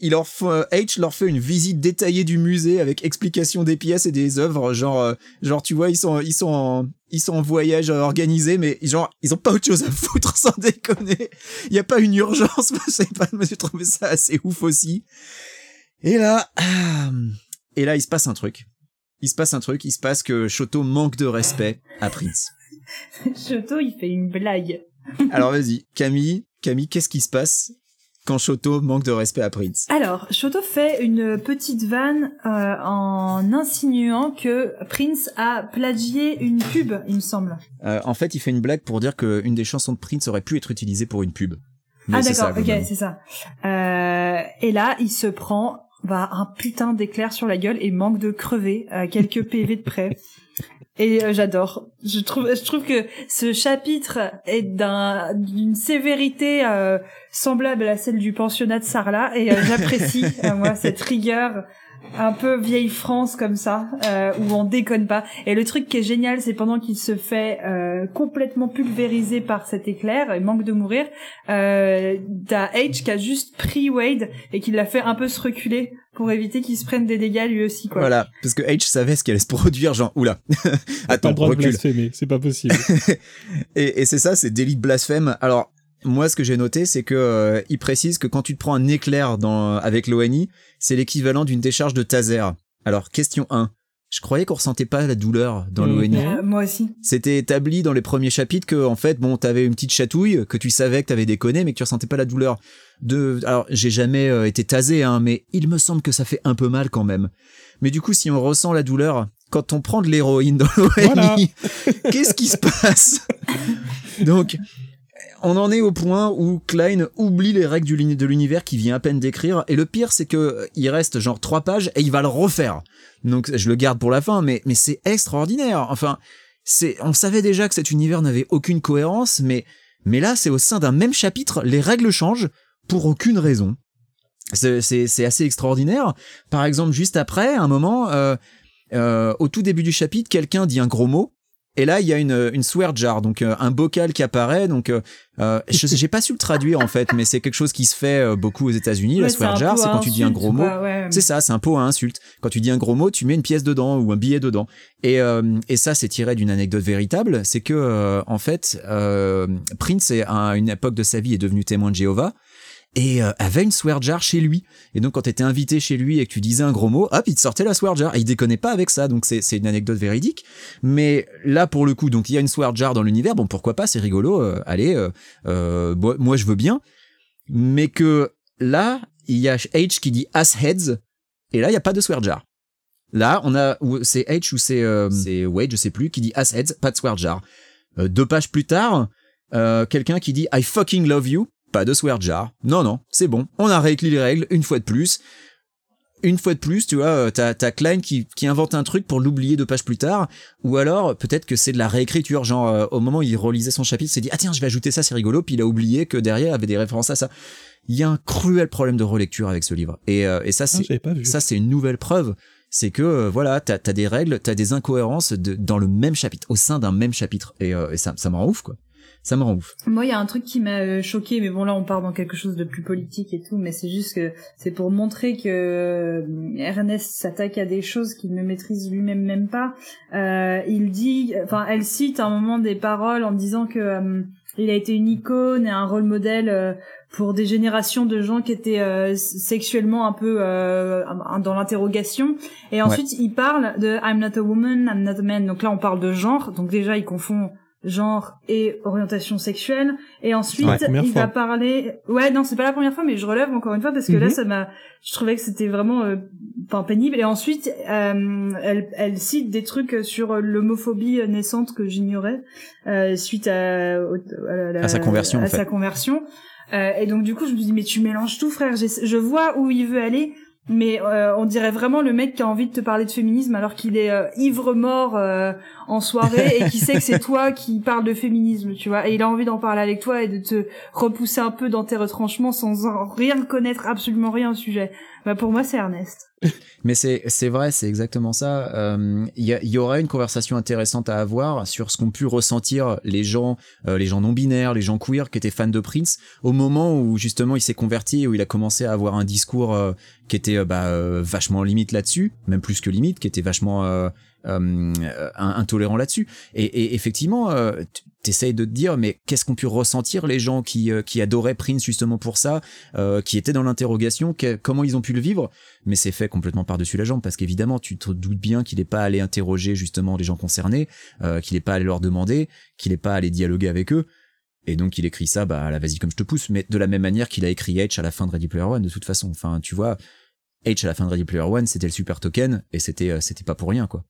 il leur fait, H leur fait une visite détaillée du musée avec explication des pièces et des œuvres. Genre, euh, genre tu vois, ils sont, ils sont en, ils sont en voyage organisé, mais genre, ils ont pas autre chose à foutre sans déconner. Il y a pas une urgence, je sais pas, mais j'ai trouvé ça assez ouf aussi. Et là, ah, et là, il se passe un truc. Il se passe un truc, il se passe que Shoto manque de respect à Prince. Shoto, il fait une blague. Alors vas-y, Camille, Camille, qu'est-ce qui se passe? Quand Shoto manque de respect à Prince Alors, Shoto fait une petite vanne euh, en insinuant que Prince a plagié une pub, il me semble. Euh, En fait, il fait une blague pour dire qu'une des chansons de Prince aurait pu être utilisée pour une pub. Mais ah d'accord, ok, c'est ça. Euh, et là, il se prend bah, un putain d'éclair sur la gueule et manque de crever à quelques PV de près. Et euh, j'adore. Je trouve, je trouve que ce chapitre est d'un d'une sévérité euh, semblable à celle du pensionnat de Sarlat et euh, j'apprécie euh, moi cette rigueur un peu vieille France comme ça euh, où on déconne pas. Et le truc qui est génial, c'est pendant qu'il se fait euh, complètement pulvériser par cet éclair et manque de mourir, euh, t'as H qui a juste pris Wade et qui l'a fait un peu se reculer pour éviter qu'il se prenne des dégâts lui aussi quoi. Voilà, parce que H savait ce qui allait se produire, genre, oula, pas attends, le droit de recule. blasphémer, c'est pas possible. Et, et c'est ça, c'est délit de blasphème. Alors, moi, ce que j'ai noté, c'est que euh, il précise que quand tu te prends un éclair dans, avec l'ONI, c'est l'équivalent d'une décharge de taser. Alors, question 1. Je croyais qu'on ressentait pas la douleur dans Mhm. l'ONI. Euh, moi aussi. C'était établi dans les premiers chapitres que, en fait, bon, t'avais une petite chatouille, que tu savais que t'avais déconné, mais que tu ressentais pas la douleur. De, alors, j'ai jamais euh, été tasé, hein, mais il me semble que ça fait un peu mal quand même. Mais du coup, si on ressent la douleur, quand on prend de l'héroïne dans l'ONI, Voilà. qu'est-ce qui se passe? Donc, on en est au point où Klein oublie les règles de l'univers qu'il vient à peine d'écrire, et le pire, c'est que euh, il reste genre trois pages et il va le refaire. Donc, je le garde pour la fin, mais c'est extraordinaire. Enfin, on savait déjà que cet univers n'avait aucune cohérence, mais là, c'est au sein d'un même chapitre, les règles changent pour aucune raison. C'est assez extraordinaire. Par exemple, juste après, un moment, euh, euh, au tout début du chapitre, quelqu'un dit un gros mot. Et là, il y a une, une swear jar, donc euh, un bocal qui apparaît. Donc, euh, euh, j'ai pas su le traduire en fait, mais c'est quelque chose qui se fait euh, beaucoup aux États-Unis. la swear jar, c'est quand tu dis un gros mot. C'est ça, c'est un pot à insulte. Quand tu dis un gros mot, tu mets une pièce dedans ou un billet dedans. Et, euh, et ça, c'est tiré d'une anecdote véritable. C'est que euh, en fait, euh, Prince, à une époque de sa vie, est devenu témoin de Jéhovah et euh, avait une swear jar chez lui. Et donc, quand t'étais invité chez lui et que tu disais un gros mot, hop, il te sortait la swear jar. Et il déconnait pas avec ça. Donc, c'est une anecdote véridique. Mais là, pour le coup, donc il y a une swear jar dans l'univers. Bon, pourquoi pas C'est rigolo. euh, allez, euh, moi, je veux bien. Mais que là, il y a H qui dit ass heads. Et là, il y a pas de swear jar. Là, on a, c'est H ou c'est c'est Wade, je sais plus, qui dit ass heads, pas de swear jar. Deux pages plus tard, quelqu'un qui dit I fucking love you, pas de swear jar. Non, non, c'est bon. On a réécrit les règles une fois de plus. Une fois de plus, tu vois, euh, t'as t'as Klein qui, qui invente un truc pour l'oublier deux pages plus tard, ou alors peut-être que c'est de la réécriture, genre euh, au moment où il relisait son chapitre, il s'est dit ah tiens je vais ajouter ça, c'est rigolo, puis il a oublié que derrière il y avait des références à ça. Il y a un cruel problème de relecture avec ce livre, et, euh, et ça Ah, c'est ça, c'est une nouvelle preuve. C'est que euh, voilà, t'as as des règles, t'as des incohérences de, dans le même chapitre, au sein d'un même chapitre, et, euh, et ça, ça me rend ouf quoi. Ça me rend ouf. Moi, il y a un truc qui m'a euh, choqué, mais bon, là, on part dans quelque chose de plus politique et tout, mais c'est juste que c'est pour montrer que euh, Ernest s'attaque à des choses qu'il ne maîtrise lui-même même pas. Euh, il dit, enfin, elle cite à un moment des paroles en disant que euh, il a été une icône et un rôle modèle euh, pour des générations de gens qui étaient euh, sexuellement un peu euh, dans l'interrogation. Et ensuite, il parle de I'm not a woman, I'm not a man. Donc là, on parle de genre. Donc déjà, il confond genre et orientation sexuelle et ensuite Ouais, il fois. va parler ouais non c'est pas la première fois mais je relève encore une fois parce que là Mhm. ça m'a je trouvais que c'était vraiment euh, enfin pénible et ensuite euh, elle elle cite des trucs sur l'homophobie naissante que j'ignorais euh, suite à, au- à, la- À sa conversion, à en fait. sa conversion Euh, et donc du coup je me dis mais tu mélanges tout frère je vois où il veut aller mais euh, on dirait vraiment le mec qui a envie de te parler de féminisme alors qu'il est euh, ivre mort euh, en soirée et qui sait que c'est toi qui parle de féminisme, tu vois. Et il a envie d'en parler avec toi et de te repousser un peu dans tes retranchements sans en rien connaître absolument rien au sujet. Bah pour moi c'est Ernest. Mais c'est vrai, c'est exactement ça. Euh, Il y, y aura une conversation intéressante à avoir sur ce qu'ont pu ressentir les gens, euh, les gens non binaires, les gens queer qui étaient fans de Prince au moment où justement il s'est converti et où il a commencé à avoir un discours euh, qui était bah, vachement limite là-dessus, même plus que limite, qui était vachement intolérant là-dessus. Et, et effectivement, t'essayes de te dire, mais qu'est-ce qu'ont pu ressentir les gens qui, qui adoraient Prince justement pour ça, qui étaient dans l'interrogation, comment ils ont pu le vivre? Mais c'est fait complètement par-dessus la jambe parce qu'évidemment tu te doutes bien qu'il n'est pas allé interroger justement les gens concernés, euh, qu'il n'est pas allé leur demander, qu'il n'est pas allé dialoguer avec eux. Et donc il écrit ça, bah à la vas-y comme je te pousse, mais de la même manière qu'il a écrit H à la fin de Ready Player One de toute façon. Enfin tu vois, H à la fin de Ready Player One c'était le super token et c'était euh, c'était pas pour rien quoi.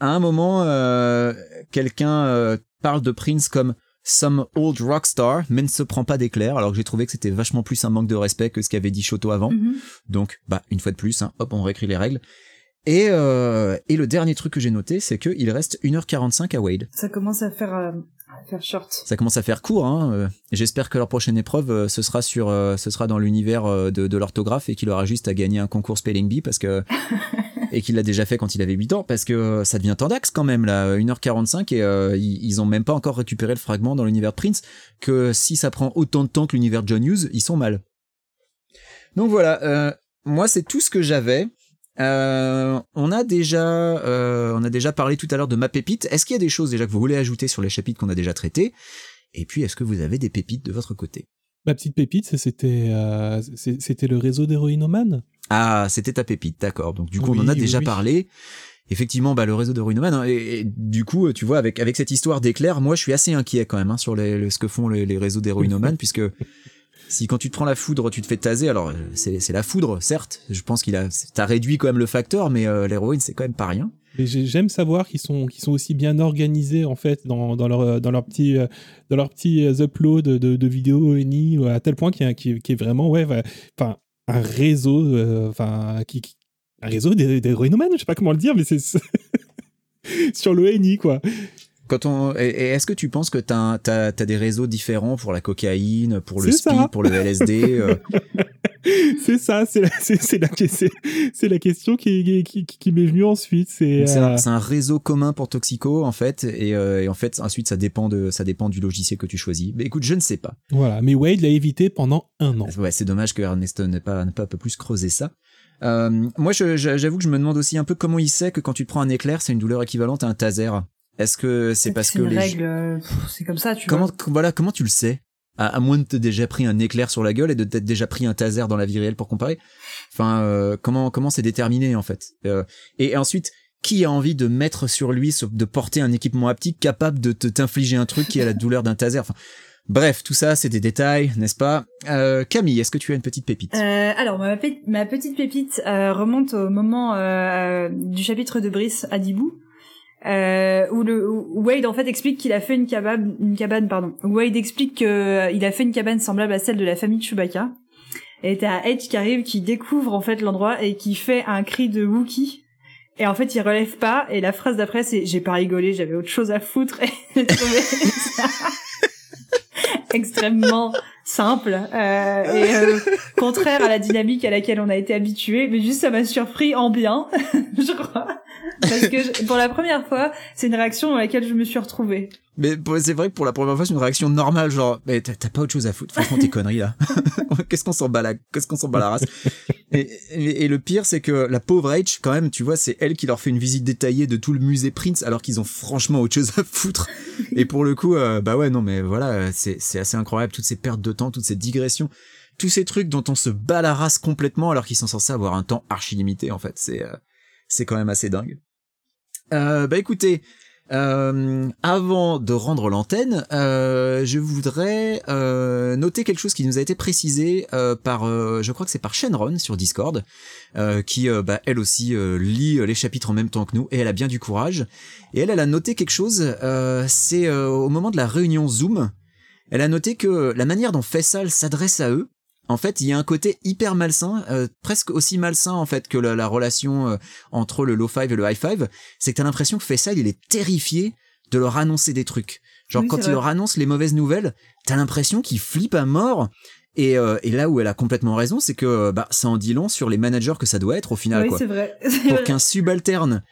À un moment, euh, quelqu'un parle de Prince comme some old rockstar, mais ne se prend pas d'éclair, alors que j'ai trouvé que c'était vachement plus un manque de respect que ce qu'avait dit Shoto avant. Mhm. Donc, bah, une fois de plus, hein, hop, on réécrit les règles. Et, euh, et le dernier truc que j'ai noté, c'est qu'il reste 1h45 à Wade. Ça commence à faire euh, à faire short. Ça commence à faire court. Hein. euh, J'espère que leur prochaine épreuve, euh, ce sera sur, ce sera dans l'univers de, de l'orthographe et qu'il aura juste à gagner un concours Spelling Bee parce que et qu'il l'a déjà fait quand il avait 8 ans parce que euh, ça devient tendax quand même là, 1h45 et euh, ils, ont même pas encore récupéré le fragment dans l'univers Prince que si ça prend autant de temps que l'univers John Hughes, ils sont mal. Donc voilà, euh, moi c'est tout ce que j'avais. On a déjà, on a déjà parlé tout à l'heure de ma pépite. Est-ce qu'il y a des choses déjà que vous voulez ajouter sur les chapitres qu'on a déjà traités? Et puis, est-ce que vous avez des pépites de votre côté? Ma petite pépite, c'était euh, c'était le réseau d'héroïnomanes. Ah, c'était ta pépite, d'accord. Donc du coup, on en a déjà oui. parlé. Effectivement, bah, le réseau de Ruinoman. hein, et, et du coup, tu vois, avec avec cette histoire d'éclair, moi, je suis assez inquiet quand même hein, sur les, le- ce que font les, les réseaux d'héroïnomanes, puisque si quand tu te prends la foudre, tu te fais taser, alors euh, c'est la foudre, certes. Je pense qu'il a, t'as réduit quand même le facteur, mais euh, l'héroïne, c'est quand même pas rien. J'aime savoir qu'ils sont, qu'ils sont aussi bien organisés en fait dans, dans leur euh, dans leur petit euh, dans leur petit euh, upload de, vidéos ONI à tel point qu'il y a- qui est vraiment ouais enfin un réseau euh, enfin qui, un réseau des, des je sais pas comment le dire mais c'est sur l'ONI quoi. Quand on, et, et est-ce que tu penses que t'as, t'as, t'as des réseaux différents pour la cocaïne, pour le speed, pour le LSD euh, c'est ça, c'est la, c'est, question qui, qui, qui, qui m'est venue ensuite. C'est, euh, un, c'est un réseau commun pour Toxico en fait, et, euh, et en fait ensuite ça dépend de ça dépend du logiciel que tu choisis. Mais écoute, je ne sais pas. voilà. Mais Wade l'a évité pendant un an. Ouais, c'est dommage que Ernesto n'ait pas pas un peu plus creusé ça. Euh, moi, j'avoue que je me demande aussi un peu comment il sait que quand tu te prends un éclair, c'est une douleur équivalente à un taser. Est-ce que c'est parce que les règle, euh, c'est comme ça, tu comment vois. voilà comment tu le sais? À, à moins de t'être déjà pris un éclair sur la gueule et de t'être déjà pris un taser dans la vie réelle pour comparer. Enfin, euh, comment comment c'est déterminé en fait? Euh, et ensuite, qui a envie de mettre sur lui, de porter un équipement haptique capable de t'infliger un truc qui a la douleur d'un taser? Enfin, bref, tout ça, c'est des détails, n'est-ce pas? Euh, Camille, est-ce que tu as une petite pépite? Euh, alors ma petite pépite euh, remonte au moment euh, du chapitre de Brice à Dibou. Euh, où le où Wade en fait explique qu'il a fait une cabane une cabane pardon. Wade explique que euh, a fait une cabane semblable à celle de la famille Chewbacca. Et t'as Edge qui arrive qui découvre en fait l'endroit et qui fait un cri de Wookie et en fait il relève pas. Et la phrase d'après c'est j'ai pas rigolé j'avais autre chose à foutre. Et trouvé ça extrêmement simple. Euh, et euh, contraire à la dynamique à laquelle on a été habitué. Mais juste ça m'a surpris en bien je crois parce que pour la première fois c'est une réaction dans laquelle je me suis retrouvée Mais c'est vrai que pour la première fois, c'est une réaction normale, genre, mais t'as pas autre chose à foutre. Franchement, tes conneries là. qu'est-ce qu'on s'en bat la, qu'est-ce qu'on s'en bat la race? Et, le pire, c'est que la pauvre H, quand même, tu vois, c'est elle qui leur fait une visite détaillée de tout le musée Prince, alors qu'ils ont franchement autre chose à foutre. Et pour le coup, euh, bah ouais, non, mais voilà, c'est assez incroyable toutes ces pertes de temps, toutes ces digressions, tous ces trucs dont on se bat la race complètement, alors qu'ils sont censés avoir un temps archi limité. En fait, c'est euh, c'est quand même assez dingue. Euh, bah écoutez. Euh, avant de rendre l'antenne, euh, je voudrais euh, noter quelque chose qui nous a été précisé par, je crois que c'est par Shenron sur Discord, qui bah, elle aussi lit les chapitres en même temps que nous et elle a bien du courage. Et elle, elle a noté quelque chose. c'est au moment de la réunion Zoom, elle a noté que la manière dont Faisal s'adresse à eux, en fait, il y a un côté hyper malsain, euh, presque aussi malsain en fait que la, la relation euh, entre le low five et le high five. C'est que t'as l'impression que Faisal, il est terrifié de leur annoncer des trucs. Genre Oui, quand il vrai. leur annonce les mauvaises nouvelles, t'as l'impression qu'il flippe à mort Et, euh, et là où elle a complètement raison, c'est que bah, ça en dit long sur les managers que ça doit être au final. oui, quoi. c'est vrai. Pour qu'un subalterne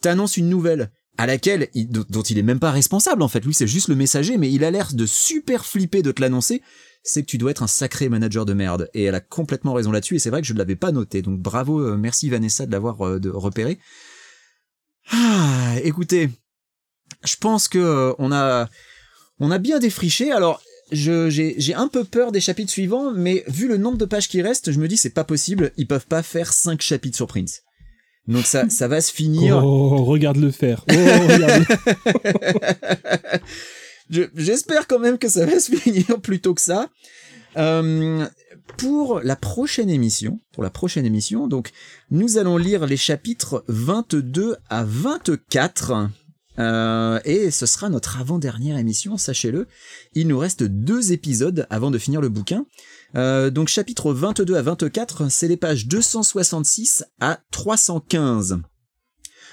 t'annonce une nouvelle à laquelle il- dont il est même pas responsable en fait. Lui, c'est juste le messager, mais il a l'air de super flipper de te l'annoncer. C'est que tu dois être un sacré manager de merde. Et elle a complètement raison là-dessus. Et c'est vrai que je ne l'avais pas noté. Donc bravo, euh, merci Vanessa de l'avoir euh, repéré. Ah, écoutez, je pense que euh, on a on a bien défriché. Alors j'ai un peu peur des chapitres suivants, mais vu le nombre de pages qui restent, je me dis c'est pas possible. Ils peuvent pas faire cinq chapitres sur Prince. Donc ça ça va se finir. Oh, regarde le faire. Oh, regarde. Je- J'espère quand même que ça va se finir plus tôt que ça. Euh, pour la prochaine émission, pour la prochaine émission, donc nous allons lire les chapitres 22 à 24. Euh, et ce sera notre avant-dernière émission, sachez-le. Il nous reste deux épisodes avant de finir le bouquin. Euh, donc chapitre 22 à 24, c'est les pages 266 à 315.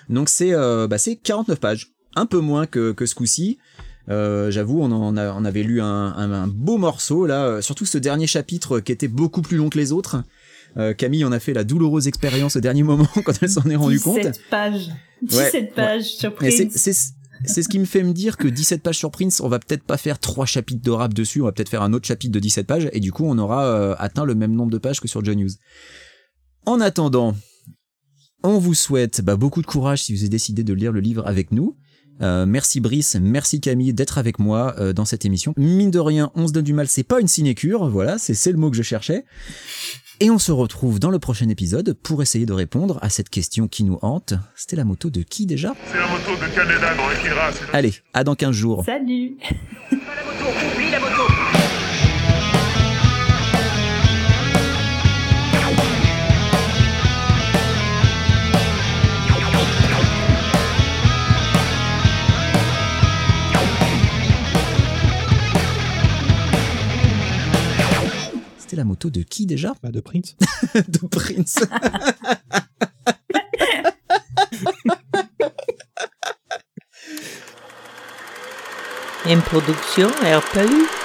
Donc c'est euh, bah, c'est 49 pages, un peu moins que, que ce coup-ci. Euh, J'avoue, on, en a- on avait lu un, un- un beau morceau là, euh, surtout ce dernier chapitre qui était beaucoup plus long que les autres. Euh, Camille en a fait la douloureuse expérience au dernier moment quand elle s'en est rendue compte. 17 pages. Ouais, 17 pages sur Et c'est- Prince. c'est c'est ce qui me fait me dire que 17 pages sur Prince, on va peut-être pas faire trois chapitres de rap dessus, on va peut-être faire un autre chapitre de 17 pages, et du coup on aura euh, atteint le même nombre de pages que sur John News. En attendant, on vous souhaite bah, beaucoup de courage si vous avez décidé de lire le livre avec nous. Euh, merci Brice, merci Camille d'être avec moi euh, dans cette émission. Mine de rien, on se donne du mal, c'est pas une sinécure, voilà, c'est c'est le mot que je cherchais. Et on se retrouve dans le prochain épisode pour essayer de répondre à cette question qui nous hante. C'était la moto de qui déjà? C'est la moto de Canada dans Akira. Allez, à dans 15 jours. Salut C'était la moto de qui déjà? Bah, de Prince. De Prince. Une production RPU.